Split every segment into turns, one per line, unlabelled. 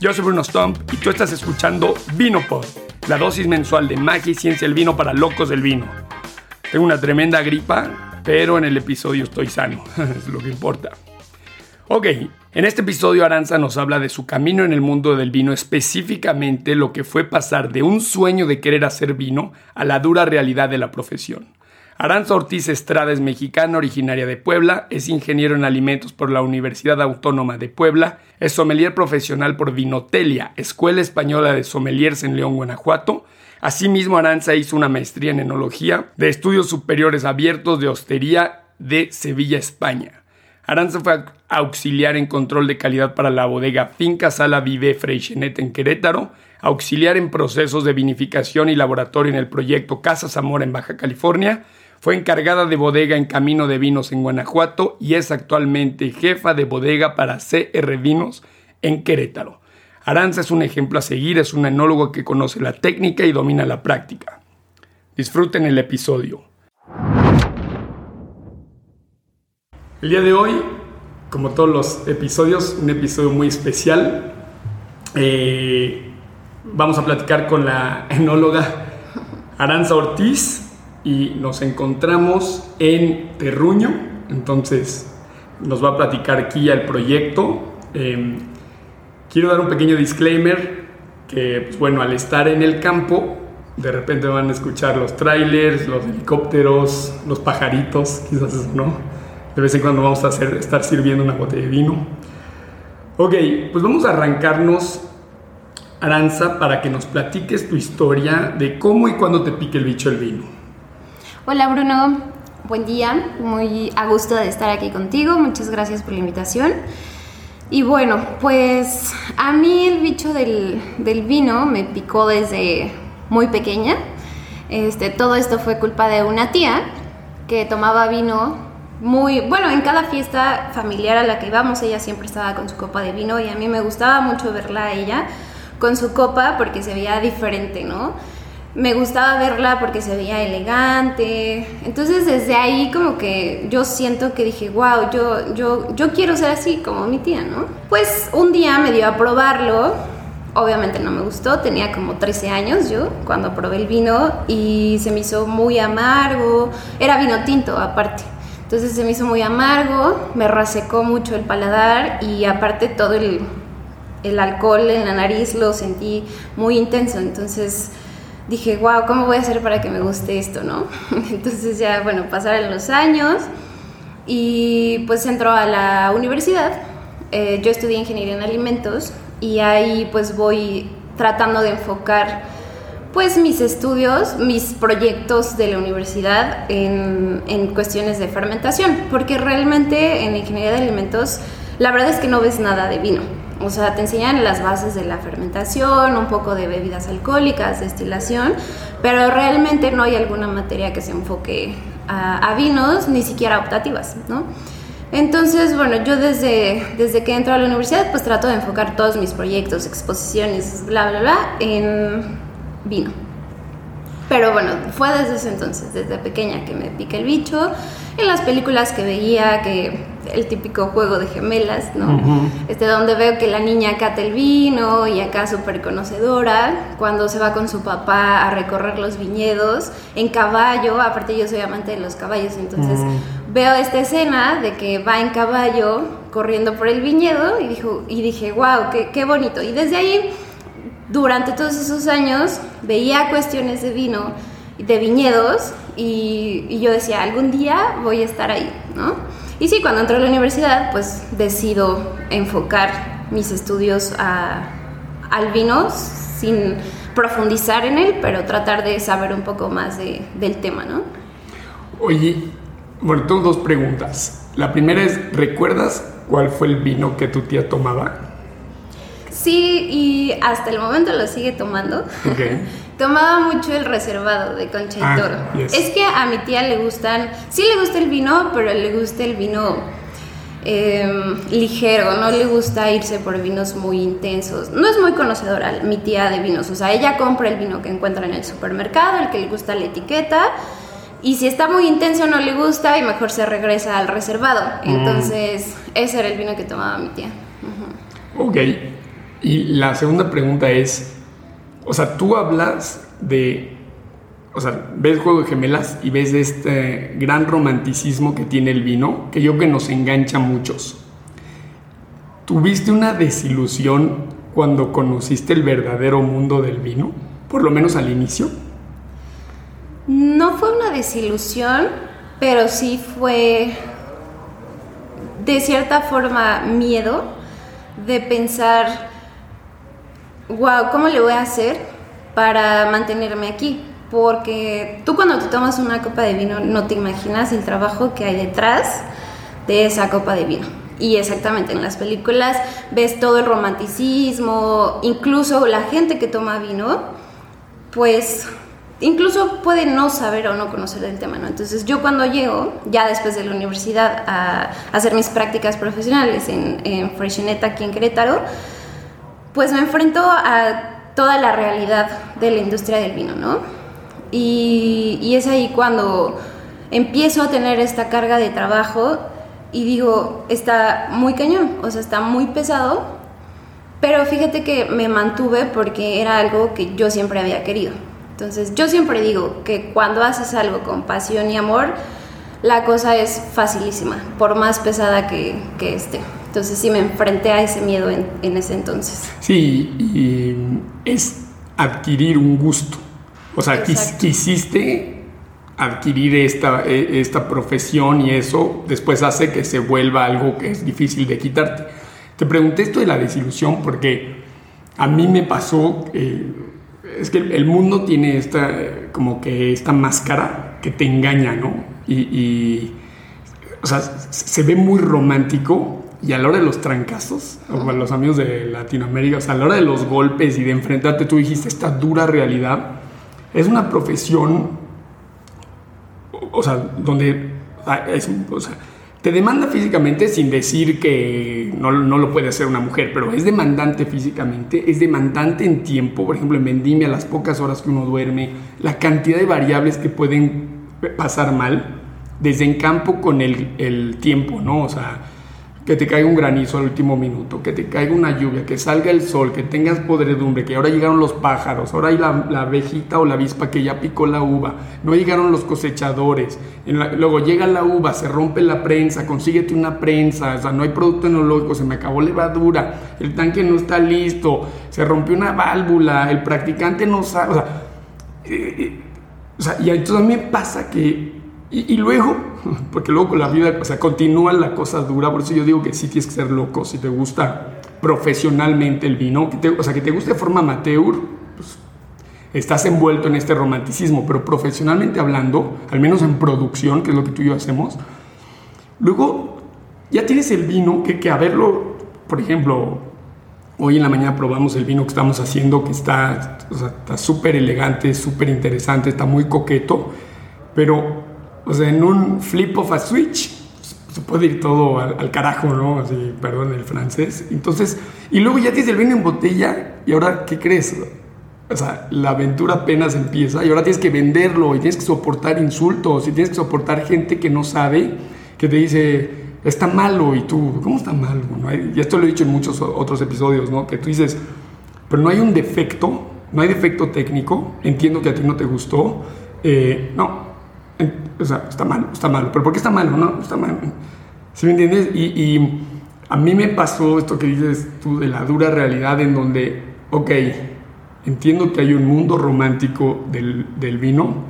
Yo soy Bruno Stump y tú estás escuchando Vinopod, la dosis mensual de magia y ciencia del vino para locos del vino. Tengo una tremenda gripa, pero en el episodio estoy sano, es lo que importa. Ok, en este episodio Aranza nos habla de su camino en el mundo del vino, específicamente lo que fue pasar de un sueño de querer hacer vino a la dura realidad de la profesión. Aranza Ortiz Estrada es mexicana, originaria de Puebla, es ingeniero en alimentos por la Universidad Autónoma de Puebla, es sommelier profesional por Vinotelia, Escuela Española de Sommeliers en León, Guanajuato. Asimismo, Aranza hizo una maestría en enología de estudios superiores abiertos de hostería de Sevilla, España. Aranza fue auxiliar en control de calidad para la bodega Finca Sala Vive Freixenet en Querétaro, auxiliar en procesos de vinificación y laboratorio en el proyecto Casa Zamora en Baja California, fue encargada de bodega en Camino de Vinos en Guanajuato y es actualmente jefa de bodega para CR Vinos en Querétaro. Aranza es un ejemplo a seguir, es un enólogo que conoce la técnica y domina la práctica. Disfruten el episodio. El día de hoy, como todos los episodios, un episodio muy especial. Eh, vamos a platicar con la enóloga Aranza Ortiz y nos encontramos en Terruño, entonces nos va a platicar aquí el proyecto. Em, quiero dar un pequeño disclaimer que, pues, bueno, al estar en el campo, de repente van a escuchar los trailers, los helicópteros, los pajaritos, quizás eso no. De vez en cuando vamos a hacer, estar sirviendo una botella de vino. Ok, pues vamos a arrancarnos, Aranza, para que nos platiques tu historia de cómo y cuándo te pique el bicho el vino.
Hola Bruno, buen día, muy a gusto de estar aquí contigo, muchas gracias por la invitación. Y bueno, pues a mí el bicho del, vino me picó desde muy pequeña. Este, todo esto fue culpa de una tía que tomaba vino muy, bueno, en cada fiesta familiar a la que íbamos, ella siempre estaba con su copa de vino y a mí me gustaba mucho verla a ella con su copa porque se veía diferente, ¿no? Me gustaba verla porque se veía elegante. Entonces desde ahí como que yo siento que dije, wow, yo, yo, yo quiero ser así como mi tía, ¿no? Pues un día me dio a probarlo. Obviamente no me gustó, tenía como 13 años yo cuando probé el vino y se me hizo muy amargo. Era vino tinto aparte. Entonces se me hizo muy amargo, me resecó mucho el paladar y aparte todo el, el alcohol en la nariz lo sentí muy intenso. Entonces dije, wow, ¿cómo voy a hacer para que me guste esto, no? Entonces ya, bueno, pasaron los años y pues entró a la universidad. Eh, yo estudié ingeniería en alimentos y ahí pues voy tratando de enfocar pues mis estudios, mis proyectos de la universidad en, en cuestiones de fermentación, porque realmente en ingeniería de alimentos la verdad es que no ves nada de vino o sea, te enseñan las bases de la fermentación, un poco de bebidas alcohólicas, destilación, pero realmente no hay alguna materia que se enfoque a, vinos, ni siquiera optativas, ¿no? Entonces, bueno, yo desde, desde que entro a la universidad, pues trato de enfocar todos mis proyectos, exposiciones, bla, bla, bla, en vino. Pero bueno, fue desde ese entonces, desde pequeña que me pica el bicho. En las películas que veía, que el típico juego de gemelas, ¿no? Este, donde veo que la niña cata el vino y acá súper conocedora, cuando se va con su papá a recorrer los viñedos en caballo, aparte yo soy amante de los caballos, entonces veo esta escena de que va en caballo corriendo por el viñedo y, dijo, y dije, wow, qué, qué bonito. Y desde ahí durante todos esos años veía cuestiones de vino, de viñedos, y, yo decía, algún día voy a estar ahí, ¿no? Y sí, cuando entré a la universidad, pues decido enfocar mis estudios al vino sin profundizar en él, pero tratar de saber un poco más del tema, ¿no?
Oye, bueno, tengo dos preguntas. La primera es, ¿recuerdas cuál fue el vino que tu tía tomaba?
Sí, y hasta el momento lo sigue tomando. Tomaba mucho el reservado de Concha y ah, Toro. Es que a mi tía le gustan, sí le gusta el vino, pero le gusta el vino em, ligero, no le gusta irse por vinos muy intensos. No es muy conocedora mi tía de vinos, o sea, ella compra el vino que encuentra en el supermercado, el que le gusta la etiqueta. Y si está muy intenso no le gusta y mejor se regresa al reservado. Mm. Entonces, ese era el vino que tomaba mi tía.
Ok, Y la segunda pregunta es, o sea, tú hablas de, o sea, ves Juego de Gemelas y ves este gran romanticismo que tiene el vino, que yo que nos engancha a muchos. ¿Tuviste una desilusión cuando conociste el verdadero mundo del vino? Por lo menos al inicio.
No fue una desilusión, pero sí fue de cierta forma miedo de pensar, wow, ¿cómo le voy a hacer para mantenerme aquí? Porque tú cuando te tomas una copa de vino no te imaginas el trabajo que hay detrás de esa copa de vino. Y exactamente, en las películas ves todo el romanticismo, incluso la gente que toma vino, pues incluso puede no saber o no conocer el tema, ¿no? Entonces yo cuando llego, ya después de la universidad, a, hacer mis prácticas profesionales en, en aquí en Querétaro, pues me enfrento a toda la realidad de la industria del vino, ¿no? Y, es ahí cuando empiezo a tener esta carga de trabajo y digo, está muy cañón, o sea, está muy pesado, pero fíjate que me mantuve porque era algo que yo siempre había querido. Entonces, yo siempre digo que cuando haces algo con pasión y amor, la cosa es facilísima, por más pesada que, que esté. Entonces, sí me enfrenté a ese miedo en, en ese entonces.
Sí, y es adquirir un gusto. O sea, quis, quisiste adquirir esta, e, esta profesión y eso después hace que se vuelva algo que es difícil de quitarte. Te pregunté esto de la desilusión porque a mí me pasó, eh, es que el mundo tiene esta, como que esta máscara que te engaña, ¿no? Y, y o sea, se ve muy romántico y a la hora de los trancazos, o para los amigos de Latinoamérica, o sea, a la hora de los golpes y de enfrentarte, tú dijiste esta dura realidad, es una profesión, o sea, donde es, o sea, te demanda físicamente sin decir que no, no, lo puede hacer una mujer, pero es demandante físicamente, es demandante en tiempo, por ejemplo en vendimia, las pocas horas que uno duerme, la cantidad de variables que pueden pasar mal, desde en campo con el, el tiempo, ¿no? O sea, que te caiga un granizo al último minuto, que te caiga una lluvia, que salga el sol, que tengas podredumbre, que ahora llegaron los pájaros, ahora hay la, abejita o la avispa que ya picó la uva, no llegaron los cosechadores, luego llega la uva, se rompe la prensa, consíguete una prensa, o sea, no hay producto enológico, se me acabó levadura, el tanque no está listo, se rompió una válvula, el practicante no sabe, o sea, eh, eh, o sea y entonces a mí me pasa que y, y, luego, porque luego con la vida, o sea, continúa la cosa dura, por eso yo digo que sí tienes que ser loco, si te gusta profesionalmente el vino, que te, o sea, que te guste de forma amateur, pues estás envuelto en este romanticismo, pero profesionalmente hablando, al menos en producción, que es lo que tú y yo hacemos, luego ya tienes el vino que, que a verlo, por ejemplo, hoy en la mañana probamos el vino que estamos haciendo, que está súper o sea, elegante, súper interesante, está muy coqueto, pero o sea, en un flip of a switch se puede ir todo al, al, carajo, ¿no? Así, perdón el francés. Entonces, y luego ya tienes el vino en botella y ahora, ¿qué crees? O sea, la aventura apenas empieza y ahora tienes que venderlo y tienes que soportar insultos y tienes que soportar gente que no sabe, que te dice, está malo y tú, ¿cómo está malo? ¿No? Y esto lo he dicho en muchos otros episodios, ¿no? Que tú dices, pero no hay un defecto, no hay defecto técnico, entiendo que a ti no te gustó, eh, no, o sea, está malo, está malo. ¿Pero por qué está malo? No, está malo. ¿Sí me entiendes? Y, a mí me pasó esto que dices tú de la dura realidad en donde, ok, entiendo que hay un mundo romántico del, del vino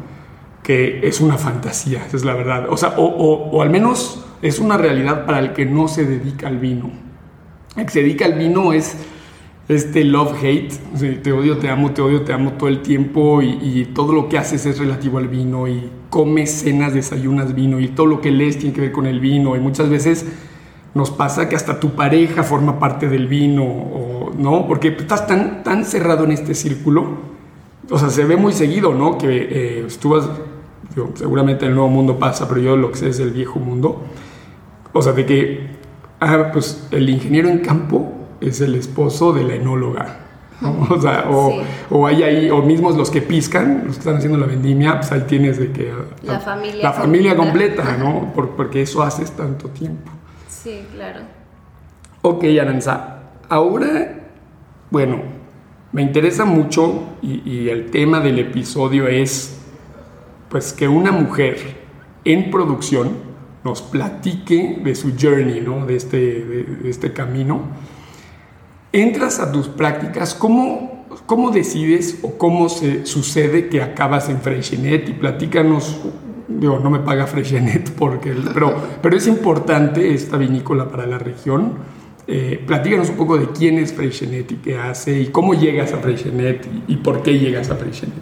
que es una fantasía, esa es la verdad. O sea, o, o, o, al menos es una realidad para el que no se dedica al vino. El que se dedica al vino es este love-hate, sí, te odio, te amo, te odio, te amo todo el tiempo y, y, todo lo que haces es relativo al vino y comes, cenas, desayunas vino y todo lo que lees tiene que ver con el vino y muchas veces nos pasa que hasta tu pareja forma parte del vino, o, ¿no? Porque estás tan, tan cerrado en este círculo, o sea, se ve muy seguido, ¿no? Que eh, yo, seguramente el nuevo mundo pasa, pero yo lo que sé es el viejo mundo, o sea, de que, ah, pues el ingeniero en campo es el esposo de la enóloga. ¿no? O, sea, o, sí. o, hay ahí, o mismos los que piscan, los que están haciendo la vendimia, pues ahí tienes de que...
La, la familia,
la familia completa, completa ¿no? Por, porque eso haces tanto tiempo.
Sí, claro.
Ok, Aranza, ahora bueno, me interesa mucho y, el tema del episodio es pues que una mujer en producción nos platique de su journey, ¿no? de, este, de, este camino. Entras a tus prácticas, ¿cómo, cómo decides o cómo se sucede que acabas en Freshenet? Y platícanos, digo, no me paga Freshenet, porque, pero, pero es importante esta vinícola para la región eh, platícanos un poco de quién es Freixenet y qué hace y cómo llegas a Freixenet y, por qué llegas a Freixenet.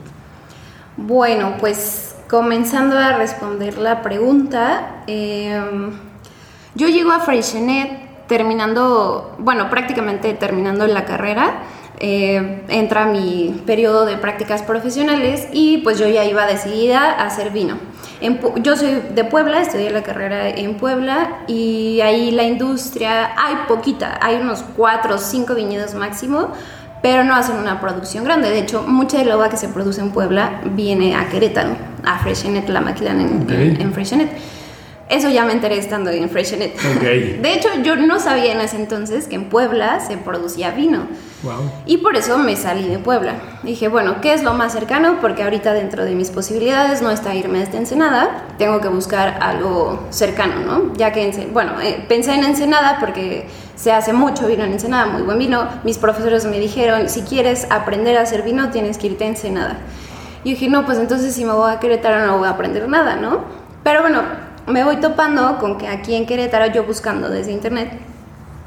Bueno, pues comenzando a responder la pregunta, em, yo llego a Freixenet terminando, bueno, prácticamente terminando la carrera. Eh, entra mi periodo de prácticas profesionales y pues yo ya iba decidida a hacer vino yo soy de Puebla, estudié la carrera en Puebla y ahí la industria, hay poquita, hay unos cuatro o cinco viñedos máximo, pero no hacen una producción grande. De hecho, mucha de la uva que se produce en Puebla viene a Querétaro, a Freshenet, la maquilan en, en Freshenet. Eso ya me enteré estando en Freshenet. De hecho, yo no sabía en ese entonces que en Puebla se producía vino. Y por eso me salí de Puebla. Dije, bueno, ¿qué es lo más cercano? Porque ahorita dentro de mis posibilidades no está irme a esta Ensenada. Tengo que buscar algo cercano, ¿no? Ya que, bueno, eh, pensé en Ensenada porque se hace mucho vino en Ensenada, muy buen vino. Mis profesores me dijeron, si quieres aprender a hacer vino, tienes que irte a Ensenada. Y dije, no, pues entonces si me voy a Querétaro no voy a aprender nada, ¿no? Pero bueno, me voy topando con que aquí en Querétaro, yo buscando desde internet,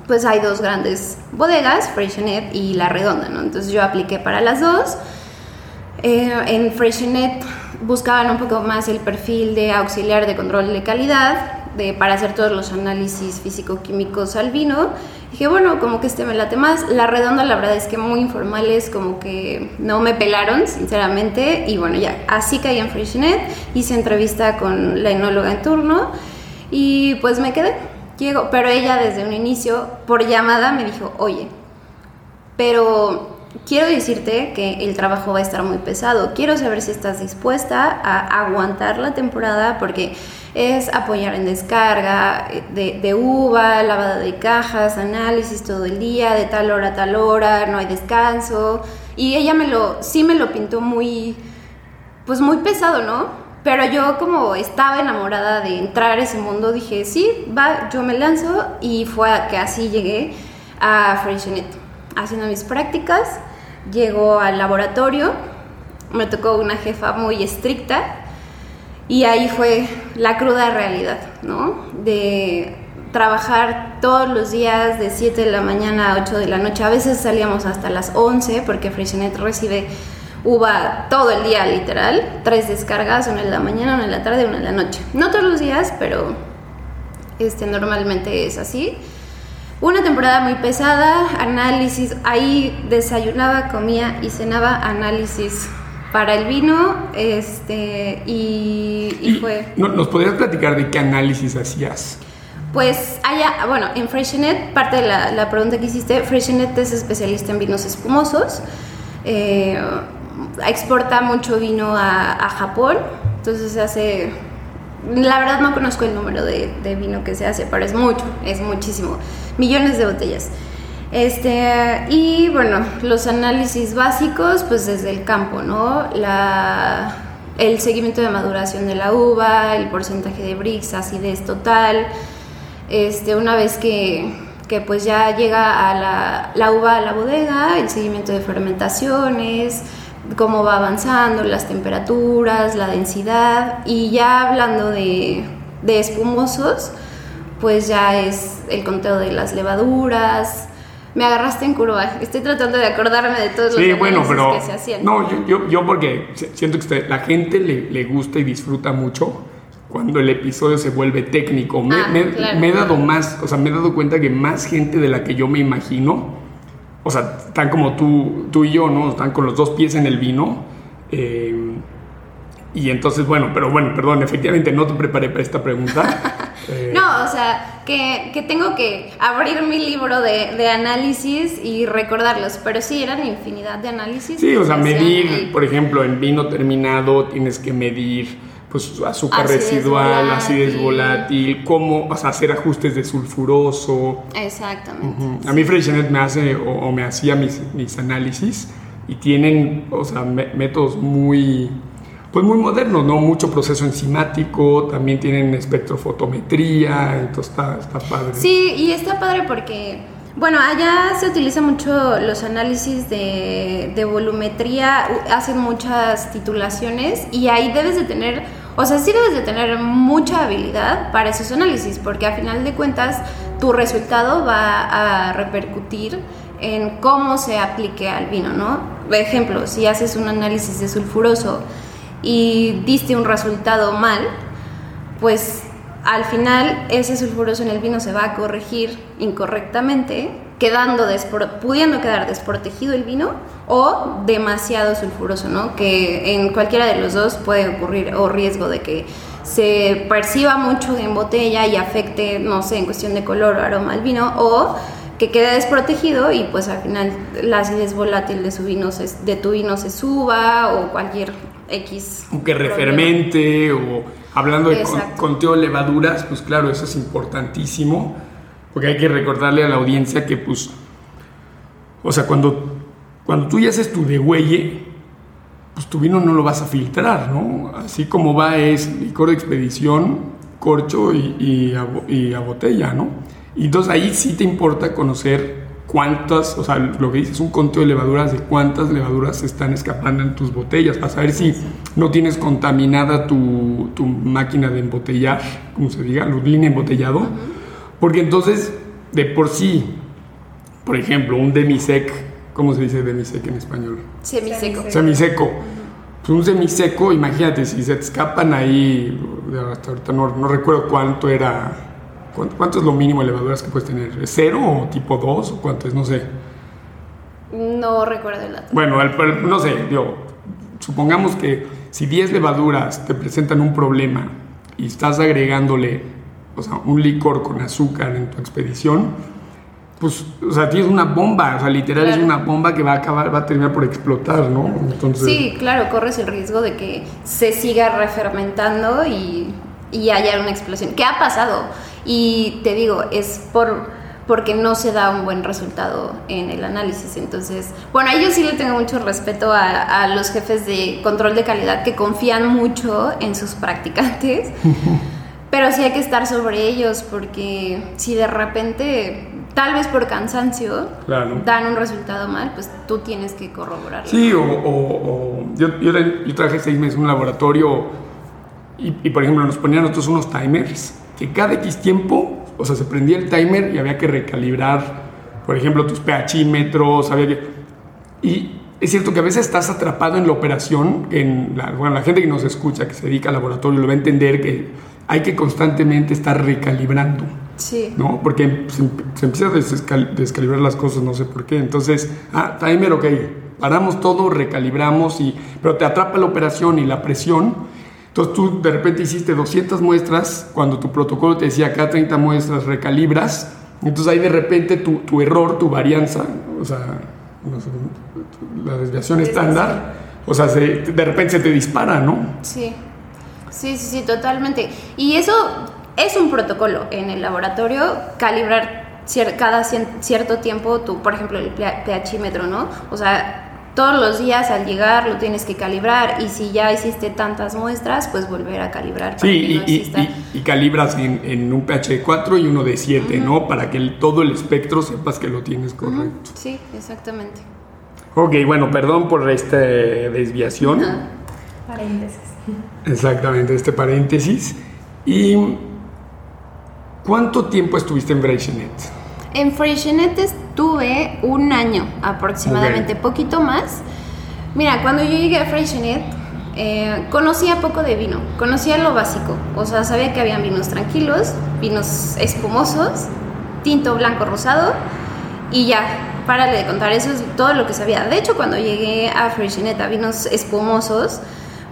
pues hay dos grandes bodegas, Freshenet y La Redonda, ¿no? Entonces yo apliqué para las dos. Eh, en Freshenet buscaban un poco más el perfil de auxiliar de control de calidad de, para hacer todos los análisis físico-químicos al vino. Dije, bueno, como que este me late más. La redonda, la verdad es que muy informales, como que no me pelaron, sinceramente. Y bueno, ya, así caí en Freshenet, hice entrevista con la enóloga en turno y pues me quedé. Llego, pero ella desde un inicio, por llamada, me dijo, oye, pero quiero decirte que el trabajo va a estar muy pesado. Quiero saber si estás dispuesta a aguantar la temporada porque es apoyar en descarga de, de, uva, lavada de cajas, análisis todo el día, de tal hora a tal hora, no hay descanso. Y ella me lo, sí me lo pintó muy, pues muy pesado, ¿no? Pero yo como estaba enamorada de entrar a ese mundo, dije, sí, va, yo me lanzo y fue que así llegué a Freshenet, haciendo mis prácticas, llego al laboratorio, me tocó una jefa muy estricta, y ahí fue la cruda realidad, ¿no? De trabajar todos los días de 7 de la mañana a 8 de la noche. A veces salíamos hasta las 11 porque Freixenet recibe uva todo el día, literal. Tres descargas, una en la mañana, una en la tarde, una en la noche. No todos los días, pero este, normalmente es así. Una temporada muy pesada, análisis. Ahí desayunaba, comía y cenaba análisis para el vino este, y, fue...
¿Nos podrías platicar de qué análisis hacías?
Pues allá, bueno, en Freshenet, parte de la, pregunta que hiciste, Freshenet es especialista en vinos espumosos, eh, exporta mucho vino a, Japón, entonces se hace, la verdad no conozco el número de, de vino que se hace, pero es mucho, es muchísimo, millones de botellas. Este, y bueno, los análisis básicos, pues desde el campo, ¿no? La, el seguimiento de maduración de la uva, el porcentaje de brix, acidez total. Este, una vez que, que pues ya llega a la, la, uva a la bodega, el seguimiento de fermentaciones, cómo va avanzando, las temperaturas, la densidad. Y ya hablando de, de espumosos, pues ya es el conteo de las levaduras, me agarraste en curva. Estoy tratando de acordarme de todos los sí, bueno, pero, que se hacían.
No, yo, yo, yo porque siento que la gente le, le, gusta y disfruta mucho cuando el episodio se vuelve técnico. Me, ah, me, he dado más, o sea, me he dado cuenta que más gente de la que yo me imagino, o sea, están como tú, tú y yo, ¿no? Están con los dos pies en el vino. Eh, y entonces, bueno, pero bueno, perdón, efectivamente no te preparé para esta pregunta.
Eh, no, o sea, que, que, tengo que abrir mi libro de, de, análisis y recordarlos, pero sí, eran infinidad de análisis.
Sí, o sea, medir, por ejemplo, en vino terminado tienes que medir pues azúcar residual, acidez volátil, cómo o hacer ajustes de sulfuroso.
Exactamente.
A mí Freixenet me hace o, me hacía mis, mis, análisis y tienen, o sea, métodos muy pues muy modernos, ¿no? Mucho proceso enzimático, también tienen espectrofotometría, entonces está, está padre.
Sí, y está padre porque bueno, allá se utiliza mucho los análisis de, de, volumetría, hacen muchas titulaciones y ahí debes de tener, o sea, sí debes de tener mucha habilidad para esos análisis, porque a final de cuentas tu resultado va a repercutir en cómo se aplique al vino, ¿no? Por ejemplo, si haces un análisis de sulfuroso y diste un resultado mal, pues al final ese sulfuroso en el vino se va a corregir incorrectamente, quedando pudiendo quedar desprotegido el vino o demasiado sulfuroso, ¿no? Que en cualquiera de los dos puede ocurrir o riesgo de que se perciba mucho en botella y afecte, no sé, en cuestión de color o aroma al vino o que quede desprotegido y pues al final la acidez volátil de, su vino de tu vino se suba o cualquier X.
O que refermente o hablando de conteo de levaduras, pues claro, eso es importantísimo, porque hay que recordarle a la audiencia que pues, o sea, cuando, cuando tú ya haces tu degüelle, pues tu vino no lo vas a filtrar, ¿no? Así como va es licor de expedición, corcho y, y, a, y a botella, ¿no? Y entonces ahí sí te importa conocer cuántas, o sea, lo que dices es un conteo de levaduras, de cuántas levaduras están escapando en tus botellas, para saber si no tienes contaminada tu, tu máquina de embotellar, como se diga, línea embotellado, porque entonces, de por sí, por ejemplo, un demisec, ¿cómo se dice demisec en español?
Semiseco.
Semiseco. Pues un semiseco, imagínate, si se te escapan ahí, hasta ahorita no, no recuerdo cuánto era ¿Cuánto es lo mínimo de levaduras que puedes tener? ¿Cero o tipo 2 o cuánto es? No sé.
No recuerdo el dato.
Bueno, no sé, yo, supongamos que si 10 levaduras te presentan un problema y estás agregándole o sea, un licor con azúcar en tu expedición, pues, o sea, tienes una bomba, o sea, literal es una bomba que va a acabar, va a terminar por explotar, ¿no?
Entonces... Sí, claro, corres el riesgo de que se siga refermentando y, y haya una explosión. ¿Qué ha pasado? Y te digo, es por porque no se da un buen resultado en el análisis. Entonces, bueno, a yo sí le tengo mucho respeto a, los jefes de control de calidad que confían mucho en sus practicantes, pero sí hay que estar sobre ellos porque si de repente, tal vez por cansancio, dan un resultado mal, pues tú tienes que corroborarlo.
Sí, o, yo, yo, yo, trabajé seis meses en un laboratorio y, y, por ejemplo, nos ponían nosotros unos timers que cada X tiempo, o sea, se prendía el timer y había que recalibrar, por ejemplo, tus pHímetros, había que... Y es cierto que a veces estás atrapado en la operación, en la, bueno, la gente que nos escucha, que se dedica al laboratorio, lo va a entender que hay que constantemente estar recalibrando.
Sí.
¿No? Porque se, se empieza a descalibrar las cosas, no sé por qué. Entonces, ah, timer, ok, paramos todo, recalibramos, y, pero te atrapa la operación y la presión entonces tú de repente hiciste 200 muestras, cuando tu protocolo te decía cada 30 muestras recalibras, entonces ahí de repente tu, tu error, tu varianza, o sea, la desviación estándar, o sea, de repente se te dispara, ¿no?
Sí, sí, sí, sí, totalmente. Y eso es un protocolo en el laboratorio, calibrar cada cierto tiempo tu, por ejemplo, el pHímetro, ¿no? O sea, todos los días al llegar lo tienes que calibrar y si ya hiciste tantas muestras, pues volver a calibrar.
sí, y, calibras en, un pH 4 y uno de 7, ¿no? Para que todo el espectro sepas que lo tienes correcto.
Sí, exactamente.
Ok, bueno, perdón por esta desviación.
Paréntesis.
Exactamente, este paréntesis. ¿Y cuánto tiempo estuviste en Freixenet?
En Freixenet estuve un año aproximadamente, poquito más. Mira, cuando yo llegué a Freixenet, eh, conocía poco de vino, conocía lo básico, o sea, sabía que habían vinos tranquilos, vinos espumosos, tinto, blanco, rosado, y ya, párale de contar, eso es todo lo que sabía. De hecho, cuando llegué a Freixenet a vinos espumosos,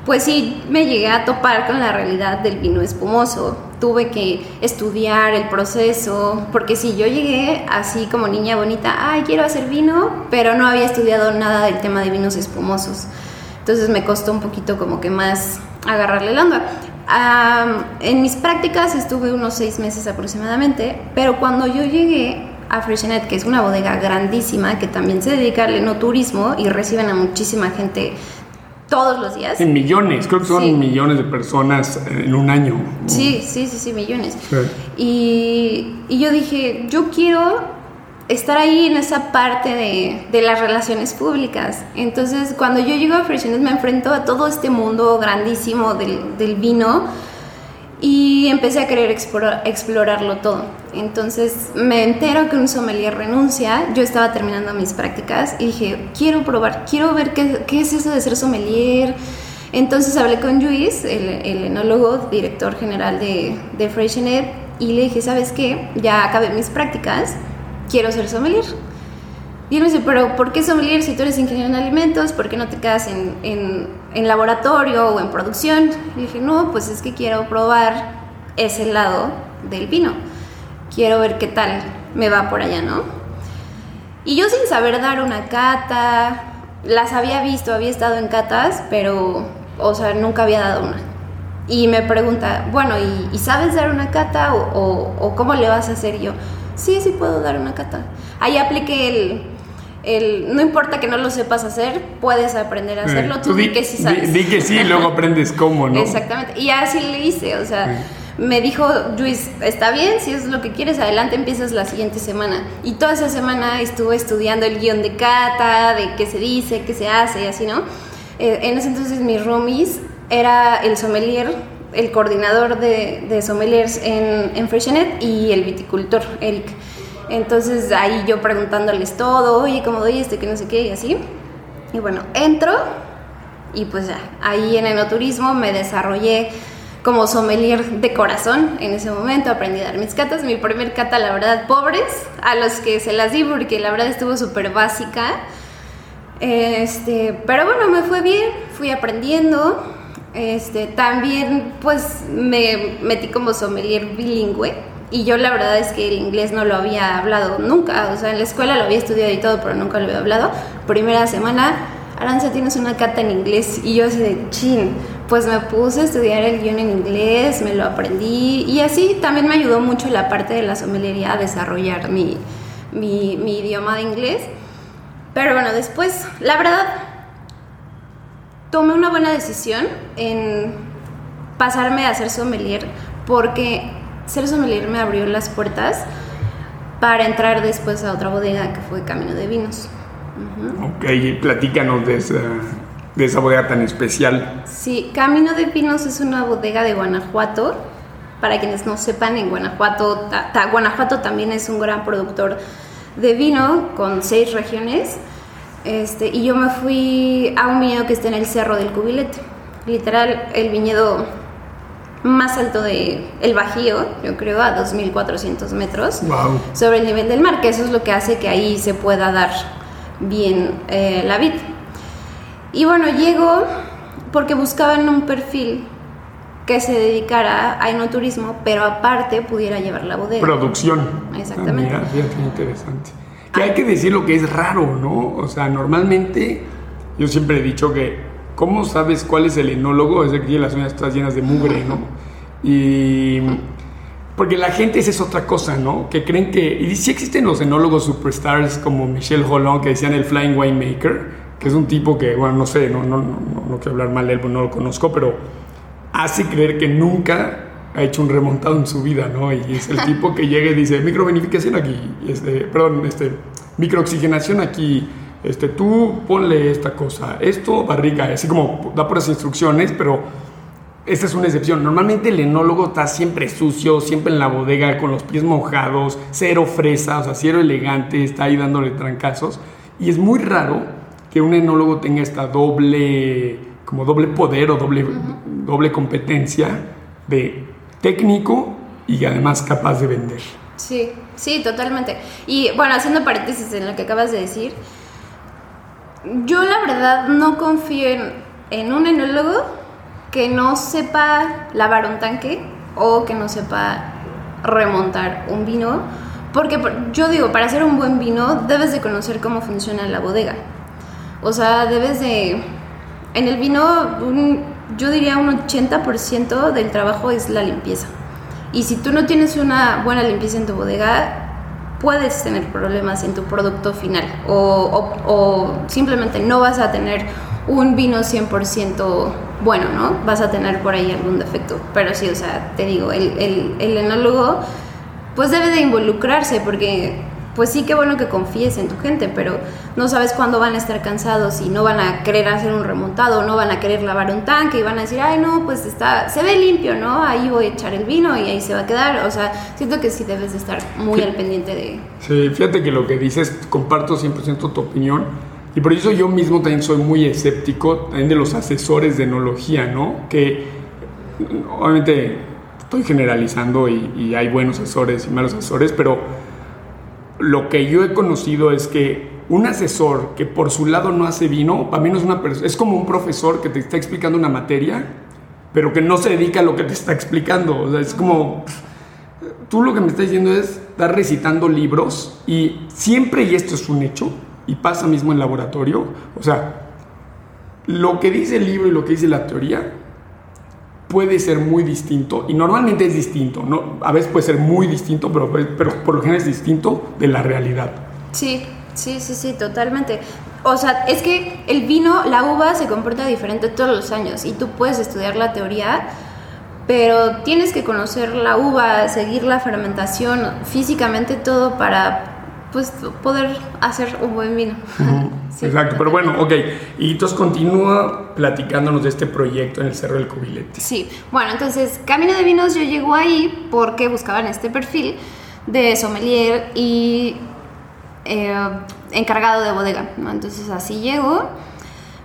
pues sí me llegué a topar con la realidad del vino espumoso. Tuve que estudiar el proceso, porque si yo llegué así como niña bonita, ay, quiero hacer vino, pero no había estudiado nada del tema de vinos espumosos. Entonces me costó un poquito como que más agarrarle la onda. en mis prácticas estuve unos seis meses aproximadamente, pero cuando yo llegué a Freshenet, que es una bodega grandísima que también se dedica al enoturismo y reciben a muchísima gente todos los días.
En millones, creo que son millones de personas en un año.
Sí, sí, sí, sí, millones. Y, y, yo dije, yo quiero estar ahí en esa parte de, de, las relaciones públicas. Entonces, cuando yo llego a Freshenet me enfrento a todo este mundo grandísimo del, del vino y empecé a querer explorarlo todo. Entonces me entero que un sommelier renuncia, yo estaba terminando mis prácticas y dije, quiero probar, quiero ver qué, qué es eso de ser sommelier. Entonces hablé con Luis, el, enólogo, director general de, de Freshenet, y le dije, ¿sabes qué? Ya acabé mis prácticas, quiero ser sommelier. Y él me dice, pero ¿por qué sommelier si tú eres ingeniero en alimentos? ¿Por qué no te quedas en, en, en laboratorio o en producción? Y dije, no, pues es que quiero probar ese lado del vino. Quiero ver qué tal me va por allá, ¿no? Y yo sin saber dar una cata, las había visto, había estado en catas, pero, o sea, nunca había dado una. Y me pregunta, bueno, ¿y, sabes dar una cata o, o, o, cómo le vas a hacer? yo, sí, sí puedo dar una cata. Ahí apliqué el no importa que no lo sepas hacer, puedes aprender a eh, hacerlo. tú, di, que sí sabes.
Di, que sí y luego aprendes cómo, ¿no?
Exactamente. Y así le hice, o sea. Me dijo, Luis, está bien, si es lo que quieres, adelante empiezas la siguiente semana. Y toda esa semana estuve estudiando el guion de cata, de qué se dice, qué se hace y así, ¿no? Eh, en ese entonces mis roomies era el sommelier, el coordinador de, de sommeliers en, en Freshenet y el viticultor, Eric. Entonces ahí yo preguntándoles todo, oye, ¿cómo doy esto? Que no sé qué, y así. Y bueno, entro y pues ya, ahí en enoturismo me desarrollé como sommelier de corazón en ese momento, aprendí a dar mis catas. Mi primer cata, la verdad, pobres, a los que se las di porque la verdad estuvo súper básica. Este, pero bueno, me fue bien, fui aprendiendo. Este, también pues me metí como sommelier bilingüe y yo la verdad es que el inglés no lo había hablado nunca, o sea, en la escuela lo había estudiado y todo, pero nunca lo había hablado. Primera semana, Aranza, tienes una cata en inglés y yo así de chin, pues me puse a estudiar el guion en inglés, me lo aprendí y así también me ayudó mucho la parte de la sommeliería a desarrollar mi, mi, idioma de inglés. Pero bueno, después, la verdad, tomé una buena decisión en pasarme a ser sommelier porque ser sommelier me abrió las puertas para entrar después a otra bodega que fue Camino de Vinos.
Ok, platícanos de esa, de esa bodega tan especial.
Sí, Camino de Vinos es una bodega de Guanajuato. Para quienes no sepan, en Guanajuato, Guanajuato también es un gran productor de vino con seis regiones. Este, y yo me fui a un viñedo que está en el Cerro del Cubilete. Literal, el viñedo más alto de el Bajío, yo creo, a 2.400 metros sobre el nivel del mar, que eso es lo que hace que ahí se pueda dar bien eh, la vid. Y bueno, llego porque buscaban un perfil que se dedicara a enoturismo, pero aparte pudiera llevar la bodega.
Producción.
Exactamente.
Ah, mira, interesante. Que hay que decir lo que es raro, ¿no? O sea, normalmente yo siempre he dicho que ¿cómo sabes cuál es el enólogo? Es el que tiene las uñas todas llenas de mugre, ¿no? Y porque la gente esa es otra cosa, ¿no? Que creen que, y sí existen los enólogos superstars como Michel Hollande, que decían el Flying Winemaker, que es un tipo que, bueno, no sé, no, no, no, no quiero hablar mal de él, no lo conozco, pero hace creer que nunca ha hecho un remontado en su vida, ¿no? Y es el tipo que llega y dice, microvinificación aquí, este, perdón, este, microoxigenación aquí, este, tú ponle esta cosa, esto barriga, así como da por las instrucciones, pero esta es una excepción. Normalmente el enólogo está siempre sucio, siempre en la bodega con los pies mojados, cero fresa, o sea, cero elegante, está ahí dándole trancazos. Y es muy raro que un enólogo tenga esta doble, como doble poder o doble, doble competencia de técnico y además capaz de vender.
Sí, sí, totalmente. Y bueno, haciendo paréntesis en lo que acabas de decir, yo la verdad no confío en, un enólogo que no sepa lavar un tanque o que no sepa remontar un vino. Porque yo digo, para hacer un buen vino debes de conocer cómo funciona la bodega. O sea, debes de... En el vino, yo diría un 80% del trabajo es la limpieza. Y si tú no tienes una buena limpieza en tu bodega, puedes tener problemas en tu producto final o, o, simplemente no vas a tener un vino 100% bueno, ¿no? Vas a tener por ahí algún defecto. Pero sí, o sea, te digo, el, el, el enólogo pues debe de involucrarse porque pues sí que bueno que confíes en tu gente, pero no sabes cuándo van a estar cansados y no van a querer hacer un remontado, no van a querer lavar un tanque y van a decir, ay no, pues está, se ve limpio, ¿no? Ahí voy a echar el vino y ahí se va a quedar. O sea, siento que sí debes de estar muy al pendiente de...
Sí, fíjate que lo que dices, comparto 100% tu opinión. Y por eso yo mismo también soy muy escéptico también de los asesores de enología, ¿no? Que obviamente estoy generalizando y, y hay buenos asesores y malos asesores, pero lo que yo he conocido es que un asesor que por su lado no hace vino, para mí no es una persona, es como un profesor que te está explicando una materia, pero que no se dedica a lo que te está explicando. O sea, es como, tú lo que me estás diciendo es estar recitando libros y siempre, y esto es un hecho, y pasa mismo en laboratorio, o sea, lo que dice el libro y lo que dice la teoría puede ser muy distinto y normalmente es distinto, ¿no? A veces puede ser muy distinto, pero, pero por lo general es distinto de la realidad.
Sí, sí, sí, sí, totalmente. O sea, es que el vino, la uva se comporta diferente todos los años y tú puedes estudiar la teoría, pero tienes que conocer la uva, seguir la fermentación, físicamente todo para pues poder hacer un buen vino.
Exacto, pero bueno, ok. Y entonces continúa platicándonos de este proyecto en el Cerro del Cubilete.
Sí, bueno, entonces Camino de Vinos yo llego ahí porque buscaban este perfil de sommelier y eh, encargado de bodega, Entonces así llego.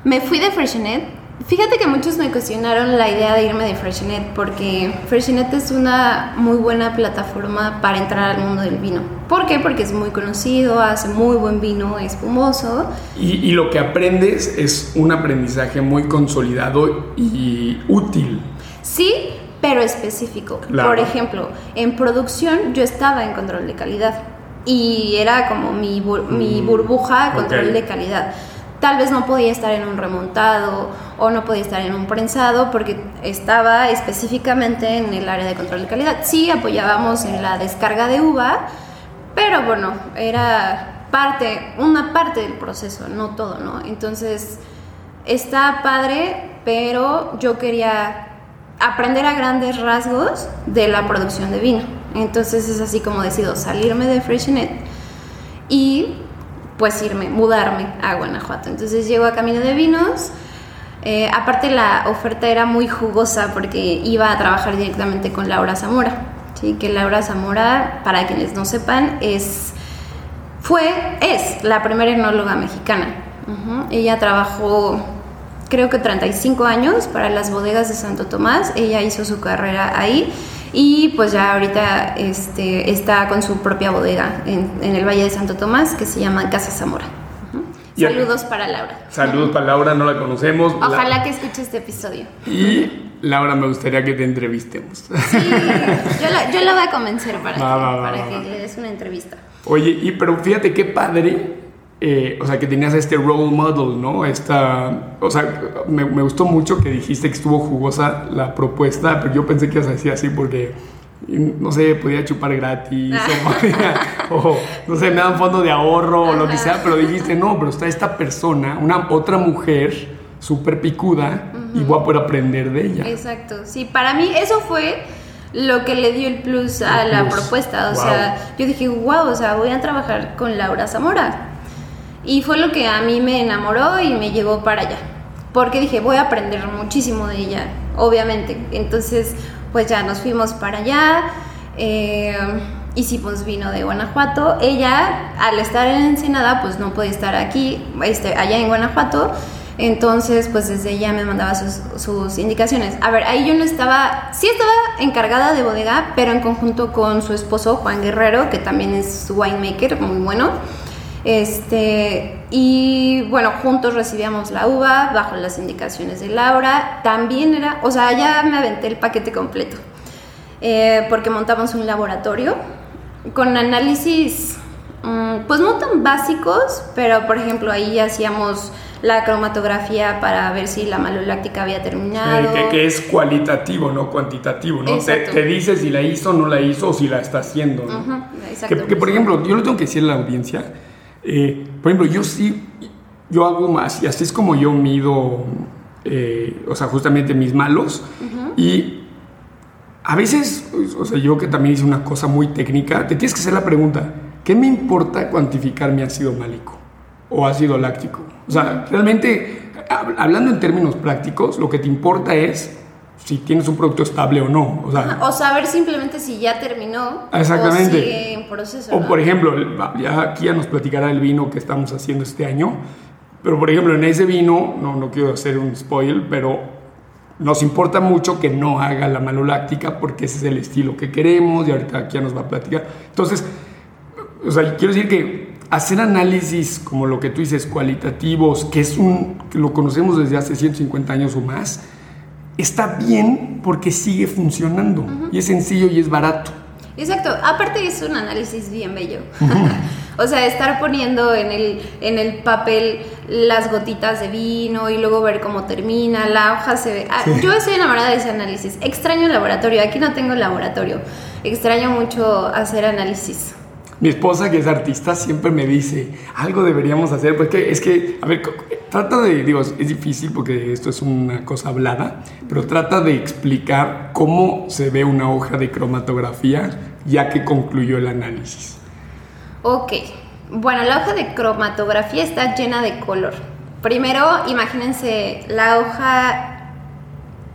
Me fui de Freshenet Fíjate que muchos me cuestionaron la idea de irme de Freshenet porque Freshenet es una muy buena plataforma para entrar al mundo del vino. ¿Por qué? Porque es muy conocido, hace muy buen vino, espumoso.
Y, y lo que aprendes es un aprendizaje muy consolidado y útil.
Sí, pero específico. Por ejemplo, en producción yo estaba en control de calidad y era como mi, mi mm, burbuja control de calidad tal vez no podía estar en un remontado o no podía estar en un prensado porque estaba específicamente en el área de control de calidad. Sí apoyábamos en la descarga de uva, pero bueno, era parte, una parte del proceso, no todo, ¿no? Entonces, está padre, pero yo quería aprender a grandes rasgos de la producción de vino. Entonces es así como decido salirme de Freshenet y pues irme, mudarme a Guanajuato. Entonces llego a Camino de Vinos. Eh, aparte la oferta era muy jugosa porque iba a trabajar directamente con Laura Zamora. ¿sí? Que Laura Zamora, para quienes no sepan, es, fue, es la primera enóloga mexicana. Ella trabajó creo que 35 años para las bodegas de Santo Tomás. Ella hizo su carrera ahí y pues ya ahorita este, está con su propia bodega en, el Valle de Santo Tomás que se llama Casa Zamora. Saludos para Laura.
Saludos para Laura, no la conocemos.
Ojalá que escuche este episodio.
Y Laura, me gustaría que te entrevistemos. Sí,
yo la, yo la voy a convencer para, que, para que le des una entrevista.
Oye, y pero fíjate qué padre eh, o sea, que tenías este role model, ¿no? Esta, o sea, me, gustó mucho que dijiste que estuvo jugosa la propuesta, pero yo pensé que ibas a decir así porque, no sé, podía chupar gratis, o, no sé, me dan fondo de ahorro o lo que sea, pero dijiste, no, pero está esta persona, una otra mujer súper picuda y voy a poder aprender de ella.
Exacto, sí, para mí eso fue lo que le dio el plus a la propuesta. O sea, yo dije, wow, o sea, voy a trabajar con Laura Zamora. Y fue lo que a mí me enamoró y me llevó para allá. Porque dije, voy a aprender muchísimo de ella, obviamente. Entonces, pues ya nos fuimos para allá. Eh, hicimos vino de Guanajuato. Ella, al estar en Ensenada, pues no podía estar aquí, este, allá en Guanajuato. Entonces, pues desde ella me mandaba sus, sus, indicaciones. A ver, ahí yo no estaba, sí estaba encargada de bodega, pero en conjunto con su esposo Juan Guerrero, que también es winemaker, muy bueno. Este, y bueno, juntos recibíamos la uva bajo las indicaciones de Laura. También era, o sea, ya me aventé el paquete completo. Eh, porque montamos un laboratorio con análisis, mm, pues no tan básicos, pero por ejemplo ahí hacíamos la cromatografía para ver si la maloláctica había terminado.
que, que, es cualitativo, no cuantitativo, ¿no? Te, te, dice si la hizo o no la hizo o si la está haciendo, ¿no? que, que, por ejemplo, yo lo tengo que decir a la audiencia, eh, por ejemplo, yo sí, yo hago más y así es como yo mido, eh, o sea, justamente mis malos y a veces, o sea, yo que también hice una cosa muy técnica, te tienes que hacer la pregunta, ¿qué me importa cuantificar mi ácido málico o ácido láctico? O sea, realmente, hablando en términos prácticos, lo que te importa es si tienes un producto estable o no.
O, sea, o saber simplemente si ya terminó
exactamente.
o sigue en proceso.
O por ejemplo, ya aquí ya nos platicará el vino que estamos haciendo este año, pero por ejemplo en ese vino, no, no quiero hacer un spoil, pero nos importa mucho que no haga la maloláctica porque ese es el estilo que queremos y ahorita aquí ya nos va a platicar. Entonces, o sea, quiero decir que hacer análisis como lo que tú dices, cualitativos, que es un, que lo conocemos desde hace 150 años o más, está bien porque sigue funcionando y es sencillo y es barato.
Exacto, aparte es un análisis bien bello. o sea, estar poniendo en el, en el papel las gotitas de vino y luego ver cómo termina, la hoja se ve... Ah, yo estoy enamorada de ese análisis. Extraño el laboratorio, aquí no tengo laboratorio. Extraño mucho hacer análisis.
Mi esposa, que es artista, siempre me dice, algo deberíamos hacer, porque es que, a ver, trata de, digo, es difícil porque esto es una cosa hablada, pero trata de explicar cómo se ve una hoja de cromatografía ya que concluyó el análisis.
Ok, bueno, la hoja de cromatografía está llena de color. Primero, imagínense la hoja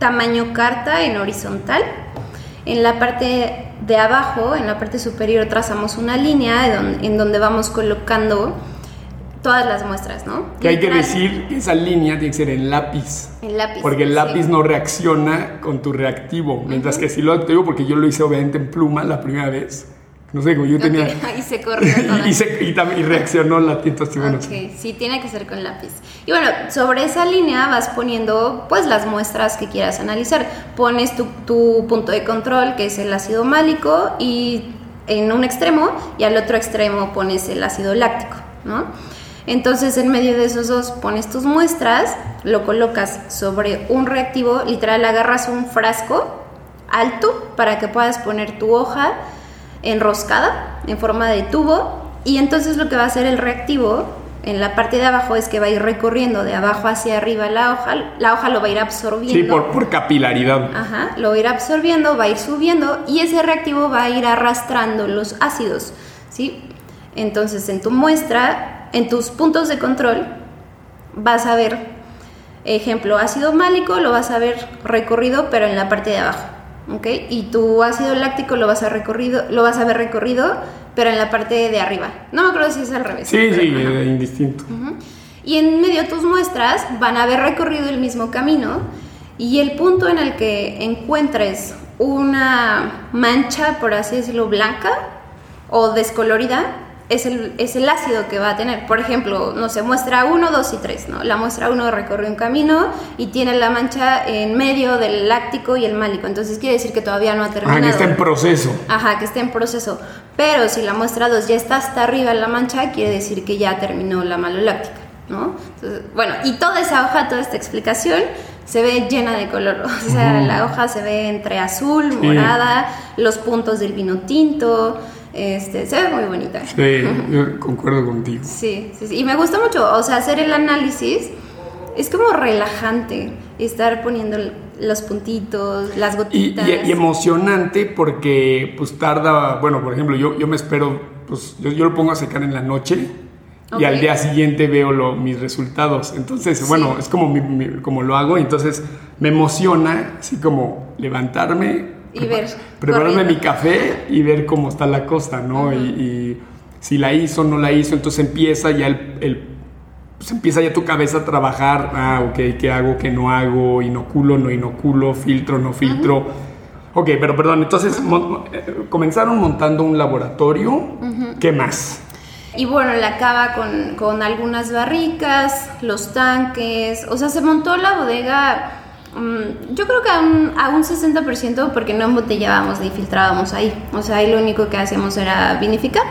tamaño carta en horizontal. En la parte de abajo, en la parte superior, trazamos una línea en donde vamos colocando todas las muestras, ¿no?
Que hay que decir que esa línea tiene que ser en lápiz.
En lápiz.
Porque el lápiz no reacciona con tu reactivo, mientras que si lo activo, porque yo lo hice obviamente en pluma la primera vez, no sé, como yo tenía...
y se corrió
y, se, y, también, y reaccionó la tinta.
Bueno. Ok, sí, tiene que ser con lápiz. Y bueno, sobre esa línea vas poniendo pues las muestras que quieras analizar. Pones tu, tu punto de control, que es el ácido málico, y en un extremo, y al otro extremo pones el ácido láctico, ¿no? Entonces en medio de esos dos pones tus muestras, lo colocas sobre un reactivo, literal agarras un frasco alto para que puedas poner tu hoja enroscada en forma de tubo y entonces lo que va a hacer el reactivo en la parte de abajo es que va a ir recorriendo de abajo hacia arriba la hoja, la hoja lo va a ir absorbiendo.
Sí, por, por capilaridad.
Ajá, lo va a ir absorbiendo, va a ir subiendo y ese reactivo va a ir arrastrando los ácidos, ¿sí? Entonces en tu muestra, en tus puntos de control, vas a ver, ejemplo, ácido málico, lo vas a ver recorrido pero en la parte de abajo. ¿ok? Y tu ácido láctico lo vas a recorrido, lo vas a ver recorrido, pero en la parte de arriba. No me acuerdo si es al revés.
Sí, sí, indistinto.
Y en medio tus muestras van a haber recorrido el mismo camino y el punto en el que encuentres una mancha, por así decirlo, blanca o descolorida, es el, es el ácido que va a tener. Por ejemplo, no sé, muestra 1, 2 y 3, ¿no? La muestra 1 recorre un camino y tiene la mancha en medio del láctico y el málico. Entonces quiere decir que todavía no ha terminado. Ah,
que está en proceso.
Ajá, que está en proceso. Pero si la muestra 2 ya está hasta arriba en la mancha, quiere decir que ya terminó la maloláctica, ¿no? bueno, y toda esa hoja, toda esta explicación se ve llena de color. O sea, la hoja se ve entre azul, morada, los puntos del vino tinto. Este, se ve muy bonita.
Sí, yo concuerdo contigo.
Sí, sí, y me gusta mucho, o sea, hacer el análisis es como relajante estar poniendo los puntitos, las gotitas.
Y, emocionante porque pues tarda, bueno, por ejemplo, yo, yo me espero, pues yo, yo lo pongo a secar en la noche y al día siguiente veo lo, mis resultados. Entonces, bueno, es como, como lo hago, entonces me emociona así como levantarme,
y ver.
Prepararme mi café y ver cómo está la costa, ¿no? y, si la hizo no la hizo, entonces empieza ya el, pues empieza ya tu cabeza a trabajar, ah, ok, ¿qué hago, qué no hago? ¿Inoculo, no inoculo? ¿Filtro, no filtro? Ok, pero perdón, entonces eh, comenzaron montando un laboratorio, ¿qué más?
Y bueno, la cava con, con algunas barricas, los tanques, o sea, se montó la bodega yo creo que a un, a un 60% porque no embotellábamos ni filtrábamos ahí. O sea, ahí lo único que hacíamos era vinificar.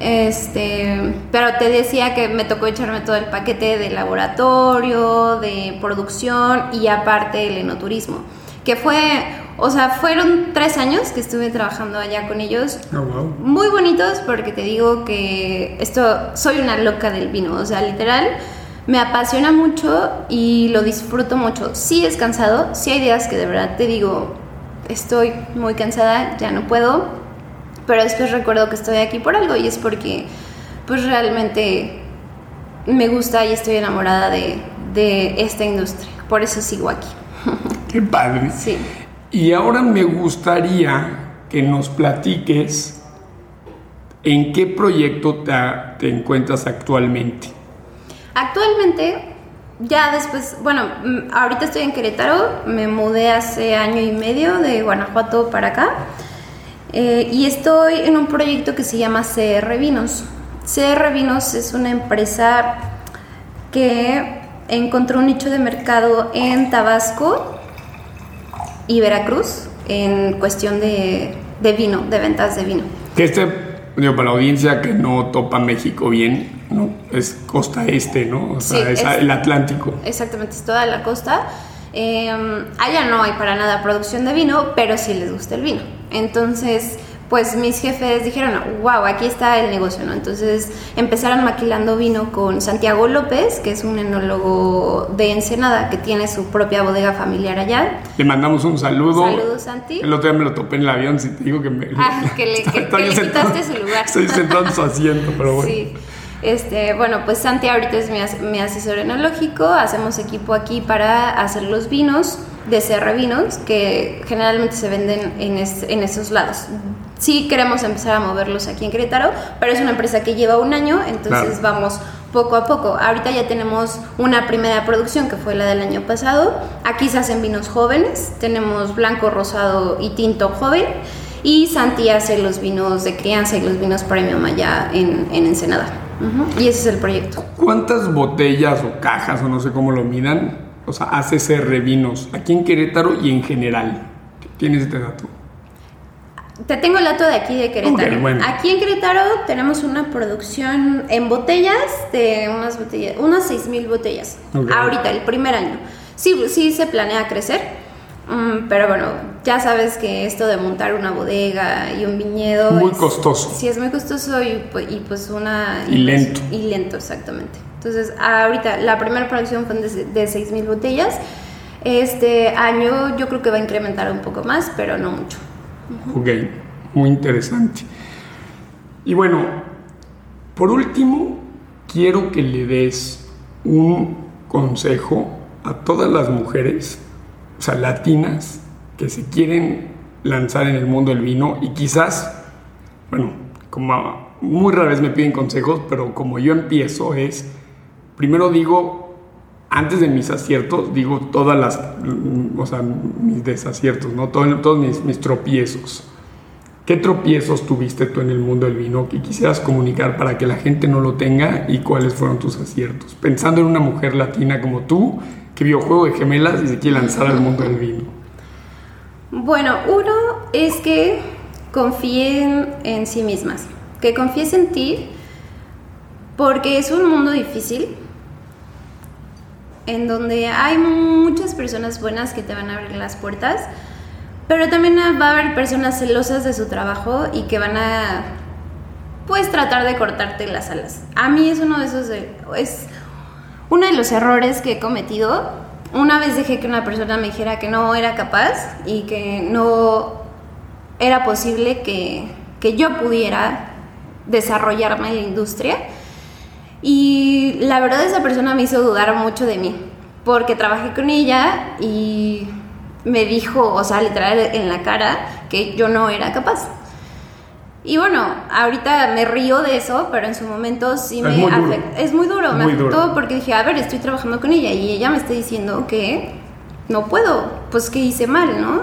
Este, pero te decía que me tocó echarme todo el paquete de laboratorio, de producción y aparte el enoturismo, que fue, o sea, fueron tres años que estuve trabajando allá con ellos,
Oh, wow.
muy bonitos porque te digo que esto, soy una loca del vino, o sea, literal, me apasiona mucho y lo disfruto mucho. Sí es cansado, sí hay días que de verdad te digo, estoy muy cansada, ya no puedo, pero después recuerdo que estoy aquí por algo y es porque pues realmente me gusta y estoy enamorada de, de esta industria, por eso sigo aquí.
Qué padre.
Sí.
Y ahora me gustaría que nos platiques en qué proyecto te, te encuentras actualmente.
Actualmente, ya después, bueno, mm, ahorita estoy en Querétaro, me mudé hace año y medio de Guanajuato para acá eh, y estoy en un proyecto que se llama CR Vinos. CR Vinos es una empresa que encontró un nicho de mercado en Tabasco y Veracruz en cuestión de, de vino, de ventas de vino.
Digo, para la audiencia que no topa México bien, ¿no? Es costa este, ¿no? O sea,
Sí,
es,
es-
el Atlántico.
Exactamente, es toda la costa. Eh, allá no hay para nada producción de vino, pero sí les gusta el vino. Entonces, pues mis jefes dijeron, wow, aquí está el negocio, ¿no? Entonces empezaron maquilando vino con Santiago López, que es un enólogo de Ensenada que tiene su propia bodega familiar allá.
Le mandamos un saludo.
Saludos, Santi.
El otro día me lo topé en el avión, si te digo que me...
Ah, que le- que- que le quitaste su lugar.
Estoy sentado en su asiento, pero bueno.
Sí. Este, bueno, pues Santi ahorita es mi, as- mi asesor enológico, hacemos equipo aquí para hacer los vinos de CR Vinos que generalmente se venden en, es- en esos lados. Sí queremos empezar a moverlos aquí en Querétaro, pero es una empresa que lleva un año, entonces
Claro.
vamos poco a poco. Ahorita ya tenemos una primera producción que fue la del año pasado. Aquí se hacen vinos jóvenes, tenemos blanco, rosado y tinto joven. Y Santi hace los vinos de crianza y los vinos premium allá en, en Ensenada. Y ese es el proyecto.
¿Cuántas botellas o cajas, o no sé cómo lo midan, o sea, hace CR Vinos aquí en Querétaro y en general? ¿Tienes este dato?
Te tengo el dato de aquí de Querétaro.
Bueno.
Aquí en Querétaro tenemos una producción en botellas de unas botellas, unas 6.000 botellas. Ahorita, el primer año. Sí, sí se planea crecer, mm, pero bueno, ya sabes que esto de montar una bodega y un viñedo
Muy
es-
costoso.
Sí, es muy costoso y, pu- y pues una...
Y lento.
Y lento, exactamente. Entonces, ahorita la primera producción fue de, de 6.000 botellas. Este año yo creo que va a incrementar un poco más, pero no mucho.
Ok, muy interesante. Y bueno, por último, quiero que le des un consejo a todas las mujeres, o sea, latinas, que se quieren lanzar en el mundo del vino y quizás, bueno, como muy rara vez me piden consejos, pero como yo empiezo es, primero digo, antes de mis aciertos, digo todas las, o sea, mis desaciertos, ¿no? Todo- todos mis, mis tropiezos. ¿Qué tropiezos tuviste tú en el mundo del vino que quisieras comunicar para que la gente no lo tenga y cuáles fueron tus aciertos? Pensando en una mujer latina como tú que vio Juego de Gemelas y se quiere lanzar al mundo del vino.
Bueno, uno es que confíen en sí mismas, que confíes en ti, porque es un mundo difícil, en donde hay muchas personas buenas que te van a abrir las puertas, pero también va a haber personas celosas de su trabajo y que van a, pues, tratar de cortarte las alas. A mí es uno de esos, es uno de los errores que he cometido. Una vez dejé que una persona me dijera que no era capaz y que no era posible que, que yo pudiera desarrollarme en la industria. Y la verdad esa persona me hizo dudar mucho de mí, porque trabajé con ella y me dijo, o sea, literal en la cara, que yo no era capaz. Y bueno, ahorita me río de eso, pero en su momento sí me afectó. Es muy duro, me
Muy
afectó
duro.
porque dije, a ver, estoy trabajando con ella y ella me está diciendo que no puedo, pues que hice mal, ¿no?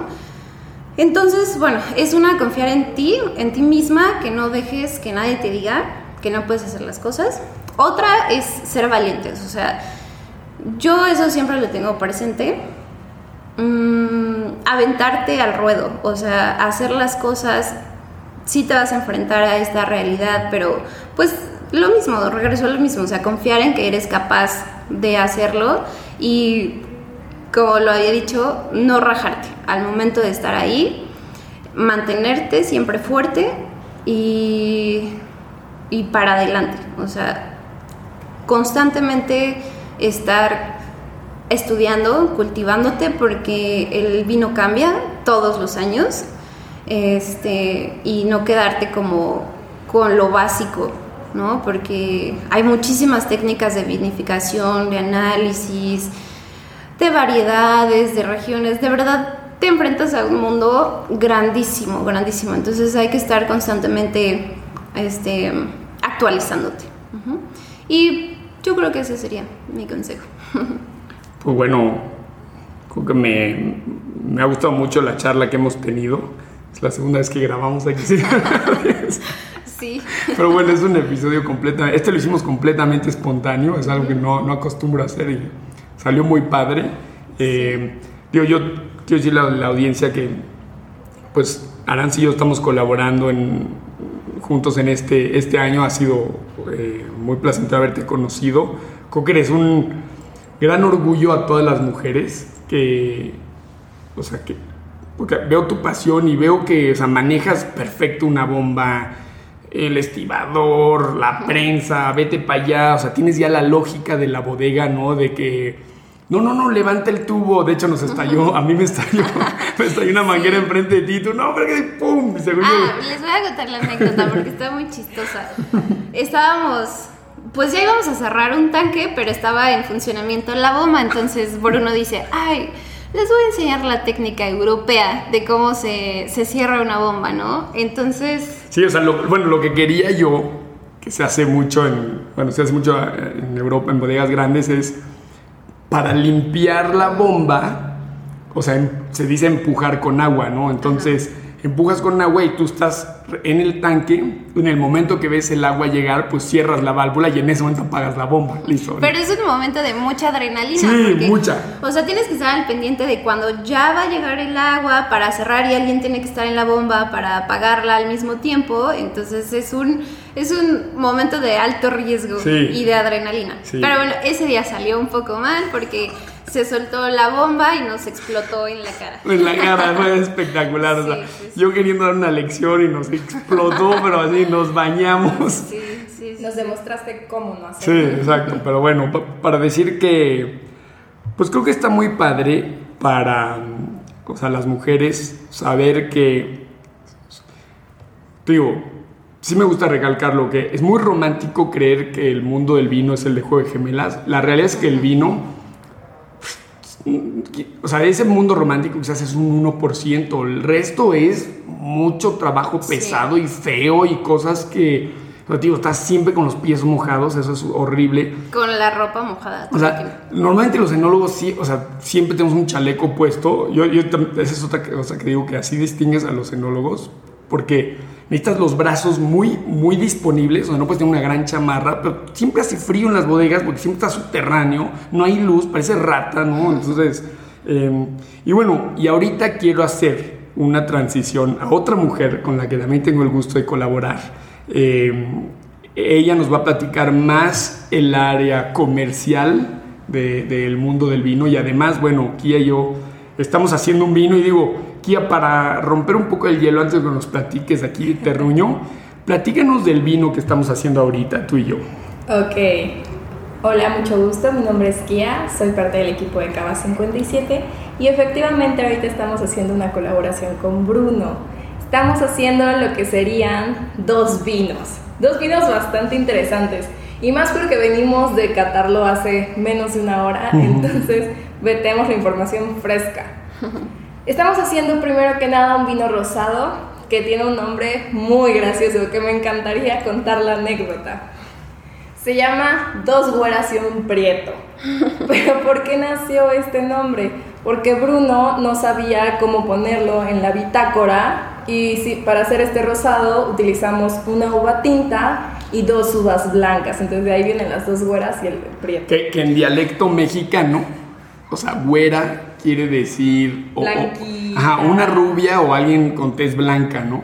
Entonces, bueno, es una confiar en ti, en ti misma, que no dejes que nadie te diga que no puedes hacer las cosas. Otra es ser valientes, o sea, yo eso siempre lo tengo presente. Mm, aventarte al ruedo, o sea, hacer las cosas, sí te vas a enfrentar a esta realidad, pero pues lo mismo, regreso a lo mismo, o sea, confiar en que eres capaz de hacerlo y como lo había dicho, no rajarte al momento de estar ahí, mantenerte siempre fuerte y, y para adelante, o sea, constantemente estar estudiando, cultivándote, porque el vino cambia todos los años, este, y no quedarte como con lo básico, ¿no? Porque hay muchísimas técnicas de vinificación, de análisis, de variedades, de regiones, de verdad te enfrentas a un mundo grandísimo, grandísimo, entonces hay que estar constantemente este, actualizándote. Y yo creo que ese sería mi consejo.
Pues bueno, creo que me, me, ha gustado mucho la charla que hemos tenido. Es la segunda vez que grabamos aquí.
Sí.
Pero bueno, es un episodio completamente... Este lo hicimos completamente espontáneo, es algo que no, no acostumbro a hacer y salió muy padre. Eh, digo, yo quiero decirle a la audiencia que pues Aranz y yo estamos colaborando en, juntos en este, este año. Ha sido eh, muy placentero haberte conocido. Creo que eres un gran orgullo a todas las mujeres que, o sea, que porque veo tu pasión y veo que o sea, manejas perfecto una bomba, el estibador, la prensa, vete para allá, o sea, tienes ya la lógica de la bodega, ¿no? De que, no, no, no, levanta el tubo, de hecho nos estalló, a mí me estalló, me estalló una manguera enfrente de ti, tú, no, pero que pum,
Ah, les voy a contar la anécdota porque está muy chistosa. Estábamos pues ya íbamos a cerrar un tanque, pero estaba en funcionamiento la bomba, entonces Bruno dice, ay, les voy a enseñar la técnica europea de cómo se, cierra una bomba, ¿no? Entonces...
Sí, o sea, bueno, lo que quería yo, que se hace mucho en, bueno, se hace mucho en Europa, en bodegas grandes, es para limpiar la bomba, o sea, se dice empujar con agua, ¿no? Entonces empujas con agua y tú estás en el tanque, en el momento que ves el agua llegar, pues cierras la válvula y en ese momento apagas la bomba, listo.
Pero es un momento de mucha adrenalina.
Sí, mucha.
O sea, tienes que estar al pendiente de cuando ya va a llegar el agua para cerrar y alguien tiene que estar en la bomba para apagarla al mismo tiempo, entonces es un, es un momento de alto riesgo y de adrenalina. Pero bueno, ese día salió un poco mal porque se soltó la bomba y nos explotó en la cara.
En la cara, fue espectacular. Yo queriendo dar una lección y nos explotó, pero así nos bañamos.
Sí, sí, Nos demostraste cómo no hacerlo.
Sí, exacto. Pero bueno, para decir que, pues creo que está muy padre para, o sea, las mujeres saber que, digo, sí me gusta recalcar lo que es muy romántico creer que el mundo del vino es el de juego de gemelas. La realidad es que el vino o sea, ese mundo romántico quizás es un 1%, el resto es mucho trabajo pesado y feo y cosas que, o sea, tío, estás siempre con los pies mojados, eso es horrible.
Con la ropa mojada.
O sea, normalmente los enólogos sí, o sea, siempre tenemos un chaleco puesto. Yo, yo esa es otra cosa que digo que así distingues a los enólogos, porque necesitas los brazos muy, muy disponibles, o sea, no puedes tener una gran chamarra, pero siempre hace frío en las bodegas porque siempre está subterráneo, no hay luz, parece rata, ¿no? Entonces, em, y bueno, y ahorita quiero hacer una transición a otra mujer con la que también tengo el gusto de colaborar. Em, ella nos va a platicar más el área comercial del mundo del vino y además, bueno, Kia y yo estamos haciendo un vino y digo, Kia, para romper un poco el hielo antes de que nos platiques aquí de Terruño, platícanos del vino que estamos haciendo ahorita, tú y yo.
Ok. Hola, mucho gusto. Mi nombre es Kia, soy parte del equipo de Cava 57 y efectivamente ahorita estamos haciendo una colaboración con Bruno. Estamos haciendo lo que serían dos vinos, dos vinos bastante interesantes. Y más porque venimos de catarlo hace menos de una hora, entonces vetemos la información fresca. Estamos haciendo primero que nada un vino rosado que tiene un nombre muy gracioso que me encantaría contar la anécdota. Se llama Dos güeras y un prieto. Pero ¿por qué nació este nombre? Porque Bruno no sabía cómo ponerlo en la bitácora y si, para hacer este rosado utilizamos una uva tinta y dos uvas blancas. Entonces de ahí vienen las dos güeras y el prieto.
Que, que en dialecto mexicano, o sea, güera quiere decir...
O,
ajá, una rubia o alguien con tez blanca, ¿no?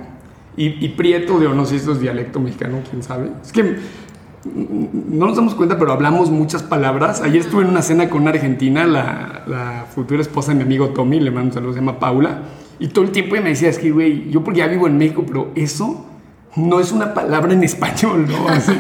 Y, y prieto, digo, no sé si esto es dialecto mexicano, quién sabe. Es que no nos damos cuenta, pero hablamos muchas palabras. Ayer estuve en una cena con una argentina, la, la futura esposa de mi amigo Tommy, le mando un saludo, se llama Paula. Y todo el tiempo ella me decía, es que, güey, yo porque ya vivo en México, pero eso no es una palabra en español, ¿no? Así,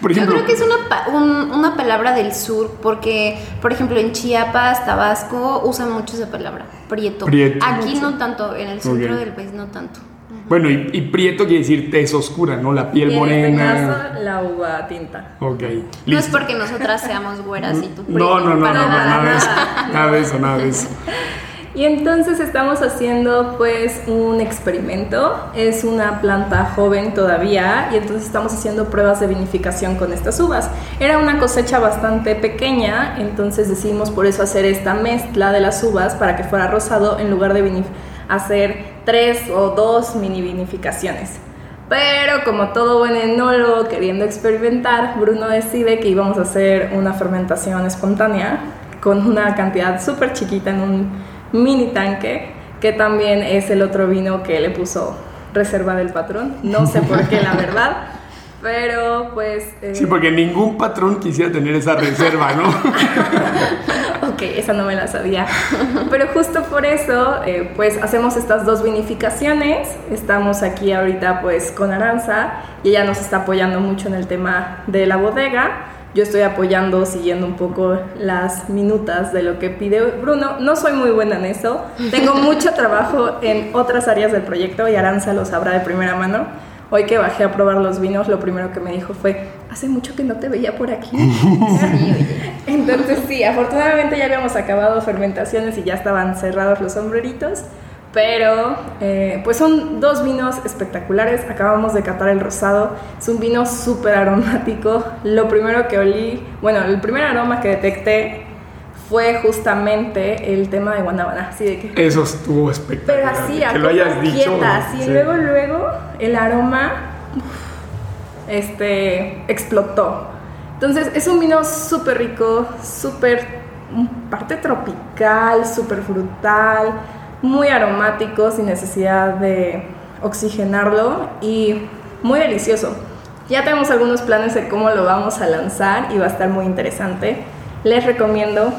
por ejemplo, Yo creo que es una, pa un, una palabra del sur, porque, por ejemplo, en Chiapas, Tabasco, usan mucho esa palabra, prieto. prieto. Aquí no tanto, en el centro del país no tanto.
Bueno, y, prieto quiere decir tez oscura, ¿no? La piel morena. En
este caso, la uva tinta.
Ok.
No es porque nosotras seamos güeras y tú prieto.
No, no, no, no, nada, de eso. Nada de eso, nada de eso.
Y entonces estamos haciendo pues un experimento. Es una planta joven todavía y entonces estamos haciendo pruebas de vinificación con estas uvas. Era una cosecha bastante pequeña, entonces decidimos por eso hacer esta mezcla de las uvas para que fuera rosado en lugar de hacer tres o dos mini vinificaciones. Pero como todo buen enólogo queriendo experimentar, Bruno decide que íbamos a hacer una fermentación espontánea con una cantidad súper chiquita en un mini tanque, que también es el otro vino que le puso reserva del patrón. No sé por qué, la verdad. Pero pues...
Eh, sí, porque ningún patrón quisiera tener esa reserva, ¿no?
ok, esa no me la sabía. Pero justo por eso, eh, pues hacemos estas dos vinificaciones. Estamos aquí ahorita pues con Aranza y ella nos está apoyando mucho en el tema de la bodega yo estoy apoyando, siguiendo un poco las minutas de lo que pide Bruno. No soy muy buena en eso. Tengo mucho trabajo en otras áreas del proyecto y Aranza lo sabrá de primera mano. Hoy que bajé a probar los vinos, lo primero que me dijo fue, hace mucho que no te veía por aquí. Entonces sí, afortunadamente ya habíamos acabado fermentaciones y ya estaban cerrados los sombreritos. Pero eh, pues son dos vinos espectaculares. Acabamos de catar el rosado. Es un vino súper aromático. Lo primero que olí, bueno, el primer aroma que detecté fue justamente el tema de guanábana. Así de que,
Eso estuvo espectacular.
Pero así, que lo hayas dicho. y luego, luego, el aroma este, explotó. Entonces, es un vino súper rico, súper, parte tropical, súper frutal muy aromático sin necesidad de oxigenarlo y muy delicioso. Ya tenemos algunos planes de cómo lo vamos a lanzar y va a estar muy interesante. Les recomiendo,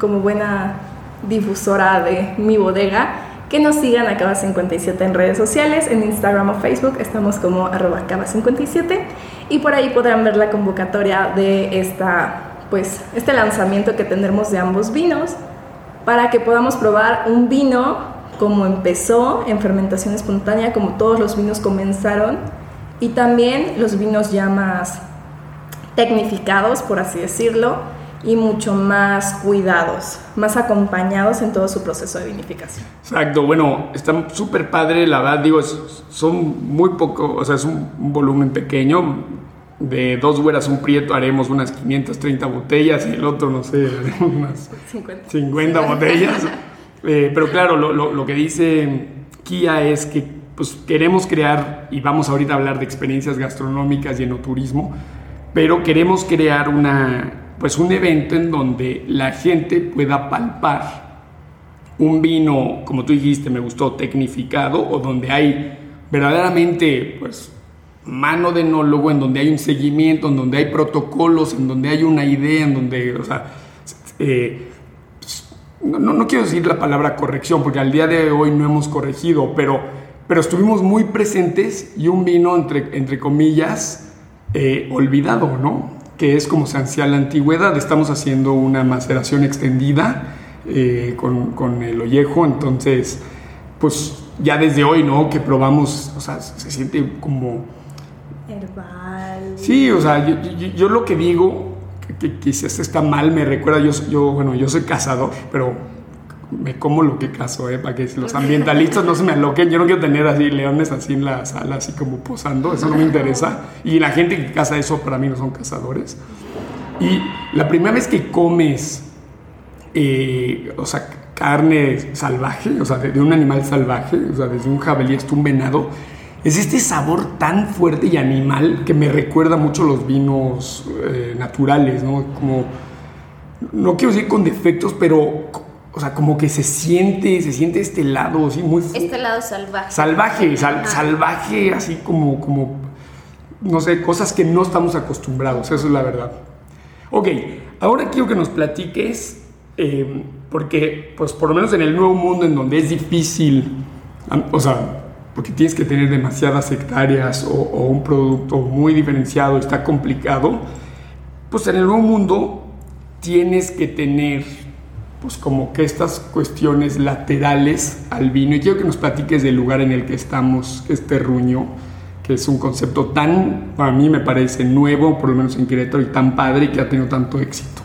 como buena difusora de mi bodega, que nos sigan a Cava57 en redes sociales, en Instagram o Facebook, estamos como arroba Cava57 y por ahí podrán ver la convocatoria de esta, pues, este lanzamiento que tendremos de ambos vinos para que podamos probar un vino como empezó en fermentación espontánea, como todos los vinos comenzaron, y también los vinos ya más tecnificados, por así decirlo, y mucho más cuidados, más acompañados en todo su proceso de vinificación.
Exacto, bueno, está súper padre, la verdad, digo, son muy poco, o sea, es un, volumen pequeño, de dos güeras un prieto haremos unas 530 botellas y el otro, no sé, unas 50, 50 botellas. Eh, pero claro, lo, que dice Kia es que pues, queremos crear, y vamos ahorita a hablar de experiencias gastronómicas y enoturismo, pero queremos crear una, pues, un evento en donde la gente pueda palpar un vino, como tú dijiste, me gustó, tecnificado, o donde hay verdaderamente pues, mano de enólogo, en donde hay un seguimiento, en donde hay protocolos, en donde hay una idea, en donde, o sea, eh, no, no, quiero decir la palabra corrección, porque al día de hoy no hemos corregido, pero, pero estuvimos muy presentes y un vino, entre, entre comillas, eh, olvidado, ¿no? Que es como se hacía la antigüedad. Estamos haciendo una maceración extendida eh, con, con, el ollejo, entonces, pues ya desde hoy, ¿no? Que probamos, o sea, se siente como...
Herbal.
Sí, o sea, yo, lo que digo que quizás está mal, me recuerda, yo, yo, bueno, yo soy cazador, pero me como lo que caso, ¿eh? Para que los ambientalistas no se me aloquen. Yo no quiero tener así leones así en la sala, así como posando, eso no me interesa. Y la gente que caza eso para mí no son cazadores. Y la primera vez que comes, eh, o sea, carne salvaje, o sea, de, de, un animal salvaje, o sea, desde un jabalí hasta un venado, es este sabor tan fuerte y animal que me recuerda mucho los vinos eh, naturales, ¿no? Como, no quiero decir con defectos, pero, o sea, como que se siente, se siente este lado, así muy...
Este lado salvaje.
Salvaje, salvaje, así como, como, no sé, cosas que no estamos acostumbrados, eso es la verdad. Ok, ahora quiero que nos platiques, eh, porque pues por lo menos en el nuevo mundo en donde es difícil, o sea, porque tienes que tener demasiadas hectáreas o, o un producto muy diferenciado, está complicado, pues en el nuevo mundo tienes que tener pues como que estas cuestiones laterales al vino y quiero que nos platiques del lugar en el que estamos, este ruño que es un concepto tan, a mí me parece nuevo, por lo menos en Querétaro, y tan padre y que ha tenido tanto éxito.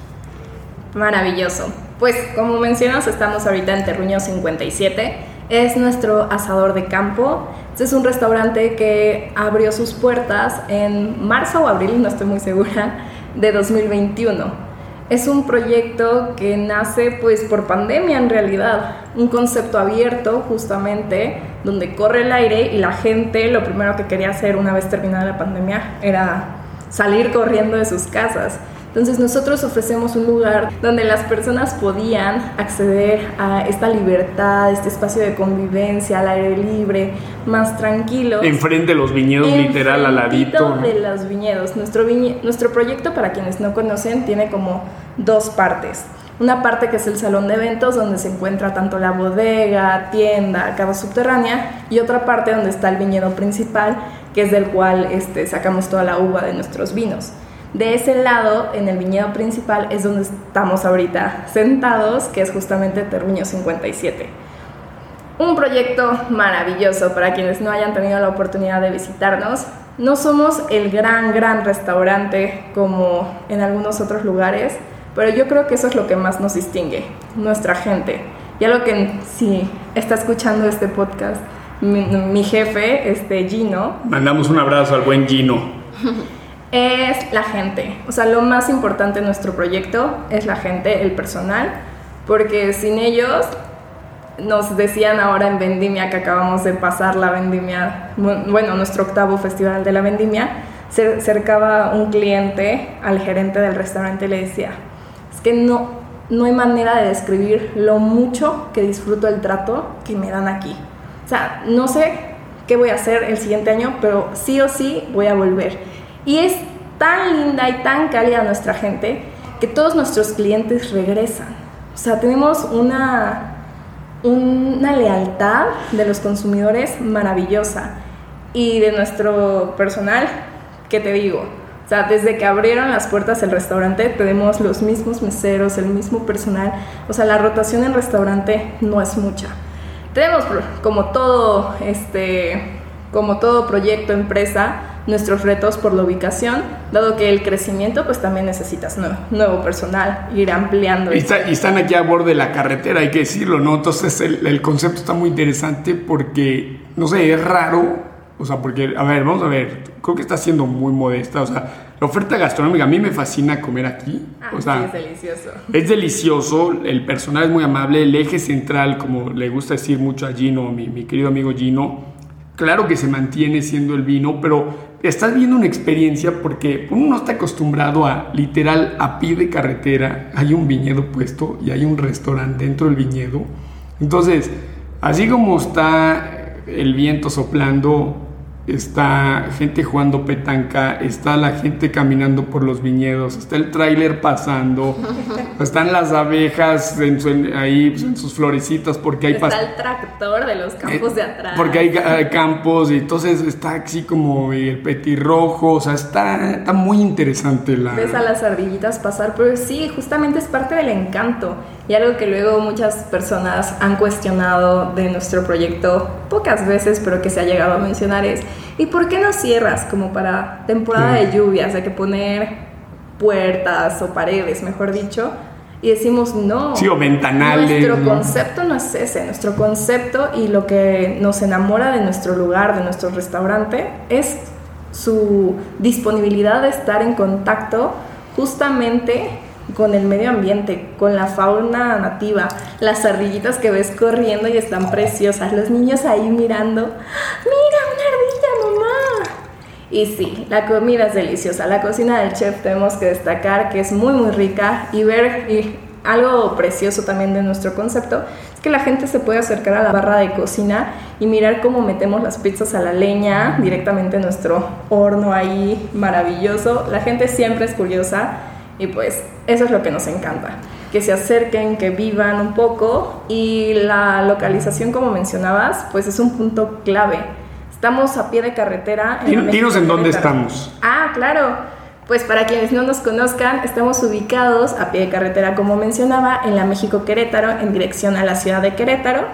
Maravilloso. Pues como mencionas, estamos ahorita en Terruño 57. Es nuestro asador de campo. Este es un restaurante que abrió sus puertas en marzo o abril, no estoy muy segura, de 2021 es un proyecto que nace pues por pandemia en realidad, un concepto abierto justamente donde corre el aire y la gente lo primero que quería hacer una vez terminada la pandemia era salir corriendo de sus casas. Entonces nosotros ofrecemos un lugar donde las personas podían acceder a esta libertad, este espacio de convivencia, al aire libre, más tranquilo.
Enfrente de los viñedos, literal, al ladito.
de los viñedos. Nuestro, nuestro proyecto, para quienes no conocen, tiene como dos partes. Una parte que es el salón de eventos donde se encuentra tanto la bodega, tienda, cava subterránea y otra parte donde está el viñedo principal que es del cual este, sacamos toda la uva de nuestros vinos. De ese lado, en el viñedo principal, es donde estamos ahorita sentados, que es justamente Terruño 57. Un proyecto maravilloso para quienes no hayan tenido la oportunidad de visitarnos. No somos el gran, gran restaurante como en algunos otros lugares, pero yo creo que eso es lo que más nos distingue, nuestra gente. Y algo que si está escuchando este podcast, mi, mi jefe, este Gino.
Mandamos un abrazo al buen Gino.
es la gente. O sea, lo más importante en nuestro proyecto es la gente, el personal, porque sin ellos, nos decían ahora en Vendimia que acabamos de pasar la Vendimia, bueno, nuestro octavo festival de la Vendimia, se acercaba un cliente al gerente del restaurante y le decía, es que no, no hay manera de describir lo mucho que disfruto el trato que me dan aquí. O sea, no sé qué voy a hacer el siguiente año, pero sí o sí voy a volver. Y es tan linda y tan cálida nuestra gente que todos nuestros clientes regresan. O sea, tenemos una, una lealtad de los consumidores maravillosa. Y de nuestro personal, ¿qué te digo? O sea, desde que abrieron las puertas del restaurante tenemos los mismos meseros, el mismo personal. O sea, la rotación en restaurante no es mucha. Tenemos como todo, este, como todo proyecto, empresa, nuestros retos por la ubicación, dado que el crecimiento pues también necesitas nuevo, personal, ir ampliando.
Y, están aquí a borde de la carretera, hay que decirlo, ¿no? Entonces el, el, concepto está muy interesante porque, no sé, es raro, o sea, porque, a ver, vamos a ver, creo que está siendo muy modesta, o sea, la oferta gastronómica, a mí me fascina comer aquí.
Ah, o sea, es delicioso.
Es delicioso, el personal es muy amable, el eje central, como le gusta decir mucho a Gino, mi, mi querido amigo Gino, claro que se mantiene siendo el vino, pero estás viendo una experiencia porque uno no está acostumbrado a literal a pie de carretera, hay un viñedo puesto y hay un restaurante dentro del viñedo. Entonces, así como está el viento soplando, está gente jugando petanca, está la gente caminando por los viñedos, está el tráiler pasando, están las abejas en ahí pues, en sus florecitas porque hay...
Está el tractor de los campos de atrás.
Porque hay, campos y entonces está así como el petirrojo, o sea, está, está muy interesante la...
Ves a las ardillitas pasar, pero sí, justamente es parte del encanto y algo que luego muchas personas han cuestionado de nuestro proyecto pocas veces, pero que se ha llegado a mencionar es ¿Y por qué no cierras como para temporada de lluvias? Hay que poner puertas o paredes, mejor dicho. Y decimos, no.
Sí, o ventanales.
Nuestro concepto no es ese. Nuestro concepto y lo que nos enamora de nuestro lugar, de nuestro restaurante, es su disponibilidad de estar en contacto justamente con el medio ambiente, con la fauna nativa, las ardillitas que ves corriendo y están preciosas, los niños ahí mirando, mira una ardilla mamá. Y sí, la comida es deliciosa, la cocina del chef tenemos que destacar que es muy muy rica y ver algo precioso también de nuestro concepto es que la gente se puede acercar a la barra de cocina y mirar cómo metemos las pizzas a la leña directamente en nuestro horno ahí maravilloso. La gente siempre es curiosa y pues eso es lo que nos encanta. Que se acerquen, que vivan un poco y la localización como mencionabas pues es un punto clave. Estamos a pie de carretera.
En Dinos en dónde estamos.
Ah, claro. Pues para quienes no nos conozcan, estamos ubicados a pie de carretera, como mencionaba, en la México Querétaro, en dirección a la ciudad de Querétaro.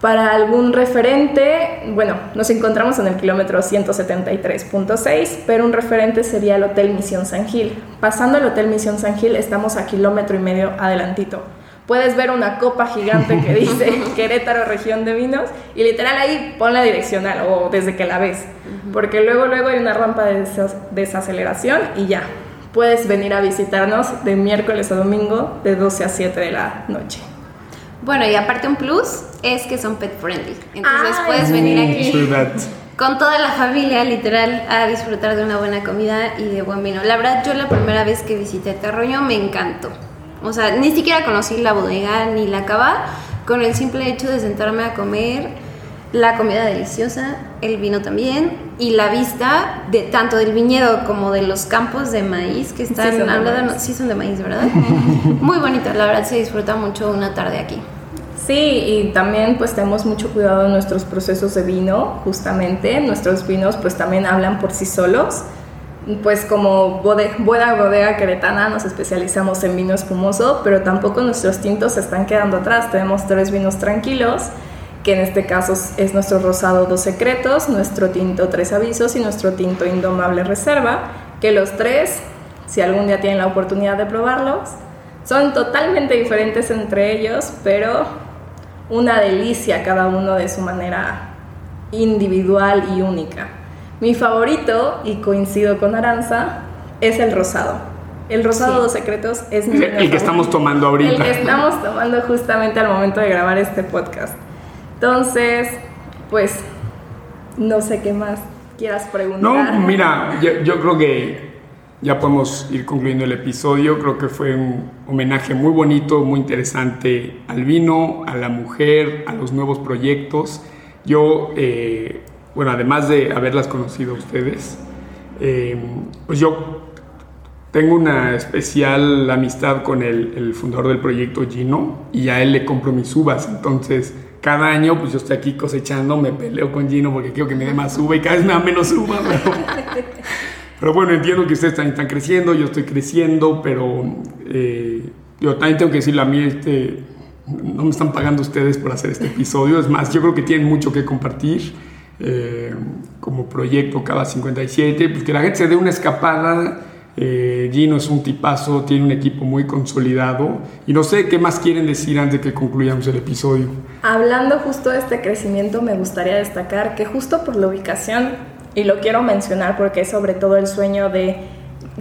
Para algún referente, bueno, nos encontramos en el kilómetro 173.6, pero un referente sería el Hotel Misión San Gil. Pasando el Hotel Misión San Gil, estamos a kilómetro y medio adelantito puedes ver una copa gigante que dice Querétaro región de vinos y literal ahí pon la direccional o desde que la ves, porque luego luego hay una rampa de desaceleración y ya. Puedes venir a visitarnos de miércoles a domingo de 12 a 7 de la noche.
Bueno, y aparte un plus es que son pet friendly. Entonces puedes venir aquí con toda la familia, literal, a disfrutar de una buena comida y de buen vino. La verdad, yo la primera vez que visité Terruño me encantó. O sea, ni siquiera conocí la bodega ni la cava, con el simple hecho de sentarme a comer la comida deliciosa, el vino también y la vista de tanto del viñedo como de los campos de maíz que están sí, al lado, sí son de maíz, ¿verdad? Muy bonito, la verdad se disfruta mucho una tarde aquí.
Sí, y también pues tenemos mucho cuidado en nuestros procesos de vino, justamente, nuestros vinos pues también hablan por sí solos pues como bodega, buena bodega queretana nos especializamos en vino espumoso, pero tampoco nuestros tintos se están quedando atrás. Tenemos tres vinos tranquilos, que en este caso es nuestro rosado Dos Secretos, nuestro tinto Tres Avisos y nuestro tinto Indomable Reserva, que los tres, si algún día tienen la oportunidad de probarlos, son totalmente diferentes entre ellos, pero una delicia cada uno de su manera individual y única. Mi favorito, y coincido con Aranza, es el rosado. El rosado Dos Secretos es
mi El, el que estamos tomando ahorita.
El que estamos tomando justamente al momento de grabar este podcast. Entonces, pues, no sé qué más quieras preguntar.
No, mira, yo, creo que ya podemos ir concluyendo el episodio. Creo que fue un homenaje muy bonito, muy interesante al vino, a la mujer, a los nuevos proyectos. Yo eh, bueno, además de haberlas conocido a ustedes, eh, pues yo tengo una especial amistad con el, fundador del proyecto Gino y a él le compro mis uvas. Entonces, cada año, pues yo estoy aquí cosechando, me peleo con Gino porque quiero que me dé más uva y cada vez me da menos uva. Pero, bueno, entiendo que ustedes también están creciendo, yo estoy creciendo, pero eh, yo también tengo que decirle a mí, este, no me están pagando ustedes por hacer este episodio. Es más, yo creo que tienen mucho que compartir eh, como proyecto cada 57, pues que la gente se dé una escapada. Eh, Gino es un tipazo, tiene un equipo muy consolidado y no sé qué más quieren decir antes de que concluyamos el episodio.
Hablando justo de este crecimiento, me gustaría destacar que justo por la ubicación, y lo quiero mencionar porque es sobre todo el sueño de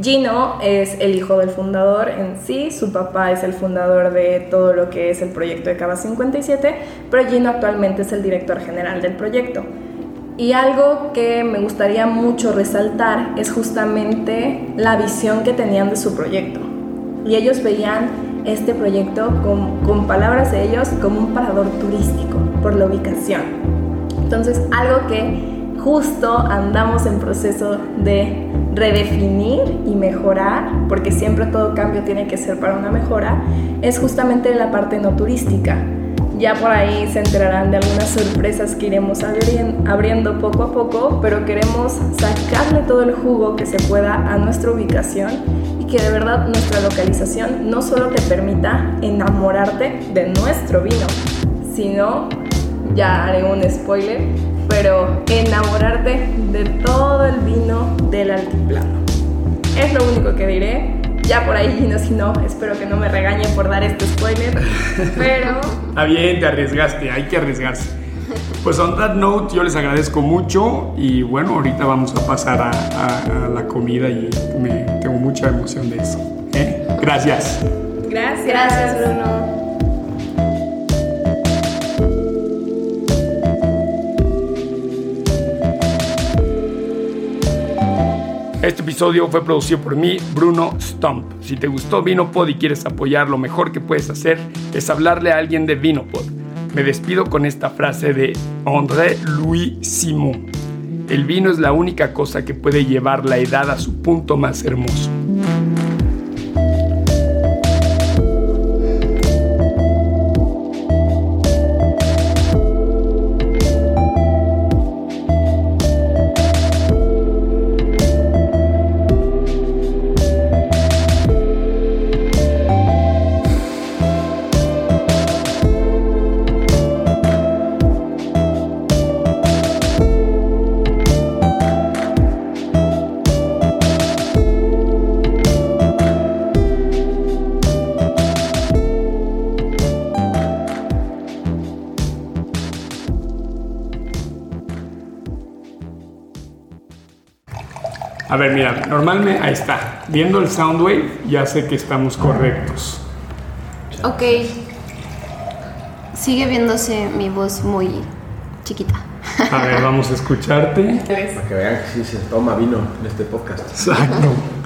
Gino es el hijo del fundador en sí, su papá es el fundador de todo lo que es el proyecto de Cava 57, pero Gino actualmente es el director general del proyecto. Y algo que me gustaría mucho resaltar es justamente la visión que tenían de su proyecto. Y ellos veían este proyecto con, con palabras de ellos como un parador turístico por la ubicación. Entonces, algo que justo andamos en proceso de redefinir y mejorar, porque siempre todo cambio tiene que ser para una mejora, es justamente la parte no turística ya por ahí se enterarán de algunas sorpresas que iremos abriendo poco a poco, pero queremos sacarle todo el jugo que se pueda a nuestra ubicación y que de verdad nuestra localización no solo te permita enamorarte de nuestro vino, sino, ya haré un spoiler, pero enamorarte de todo el vino del altiplano. Es lo único que diré ya por ahí, no, si no, espero que no me regañen por dar este spoiler, pero...
Está bien, te arriesgaste, hay que arriesgarse. Pues on that note, yo les agradezco mucho y bueno, ahorita vamos a pasar a, la comida y me, tengo mucha emoción de eso. ¿eh? Gracias.
Gracias.
Gracias, Bruno.
Este episodio fue producido por mí, Bruno Stump. Si te gustó Vinopod y quieres apoyar, lo mejor que puedes hacer es hablarle a alguien de Vinopod. Me despido con esta frase de André Louis Simon. El vino es la única cosa que puede llevar la edad a su punto más hermoso. Ver, mira, normalmente, ahí está. Viendo el Soundwave, ya sé que estamos correctos.
Ok. Sigue viéndose mi voz muy chiquita.
A ver, vamos a escucharte.
Para que vean que sí se toma vino en este podcast.
Exacto.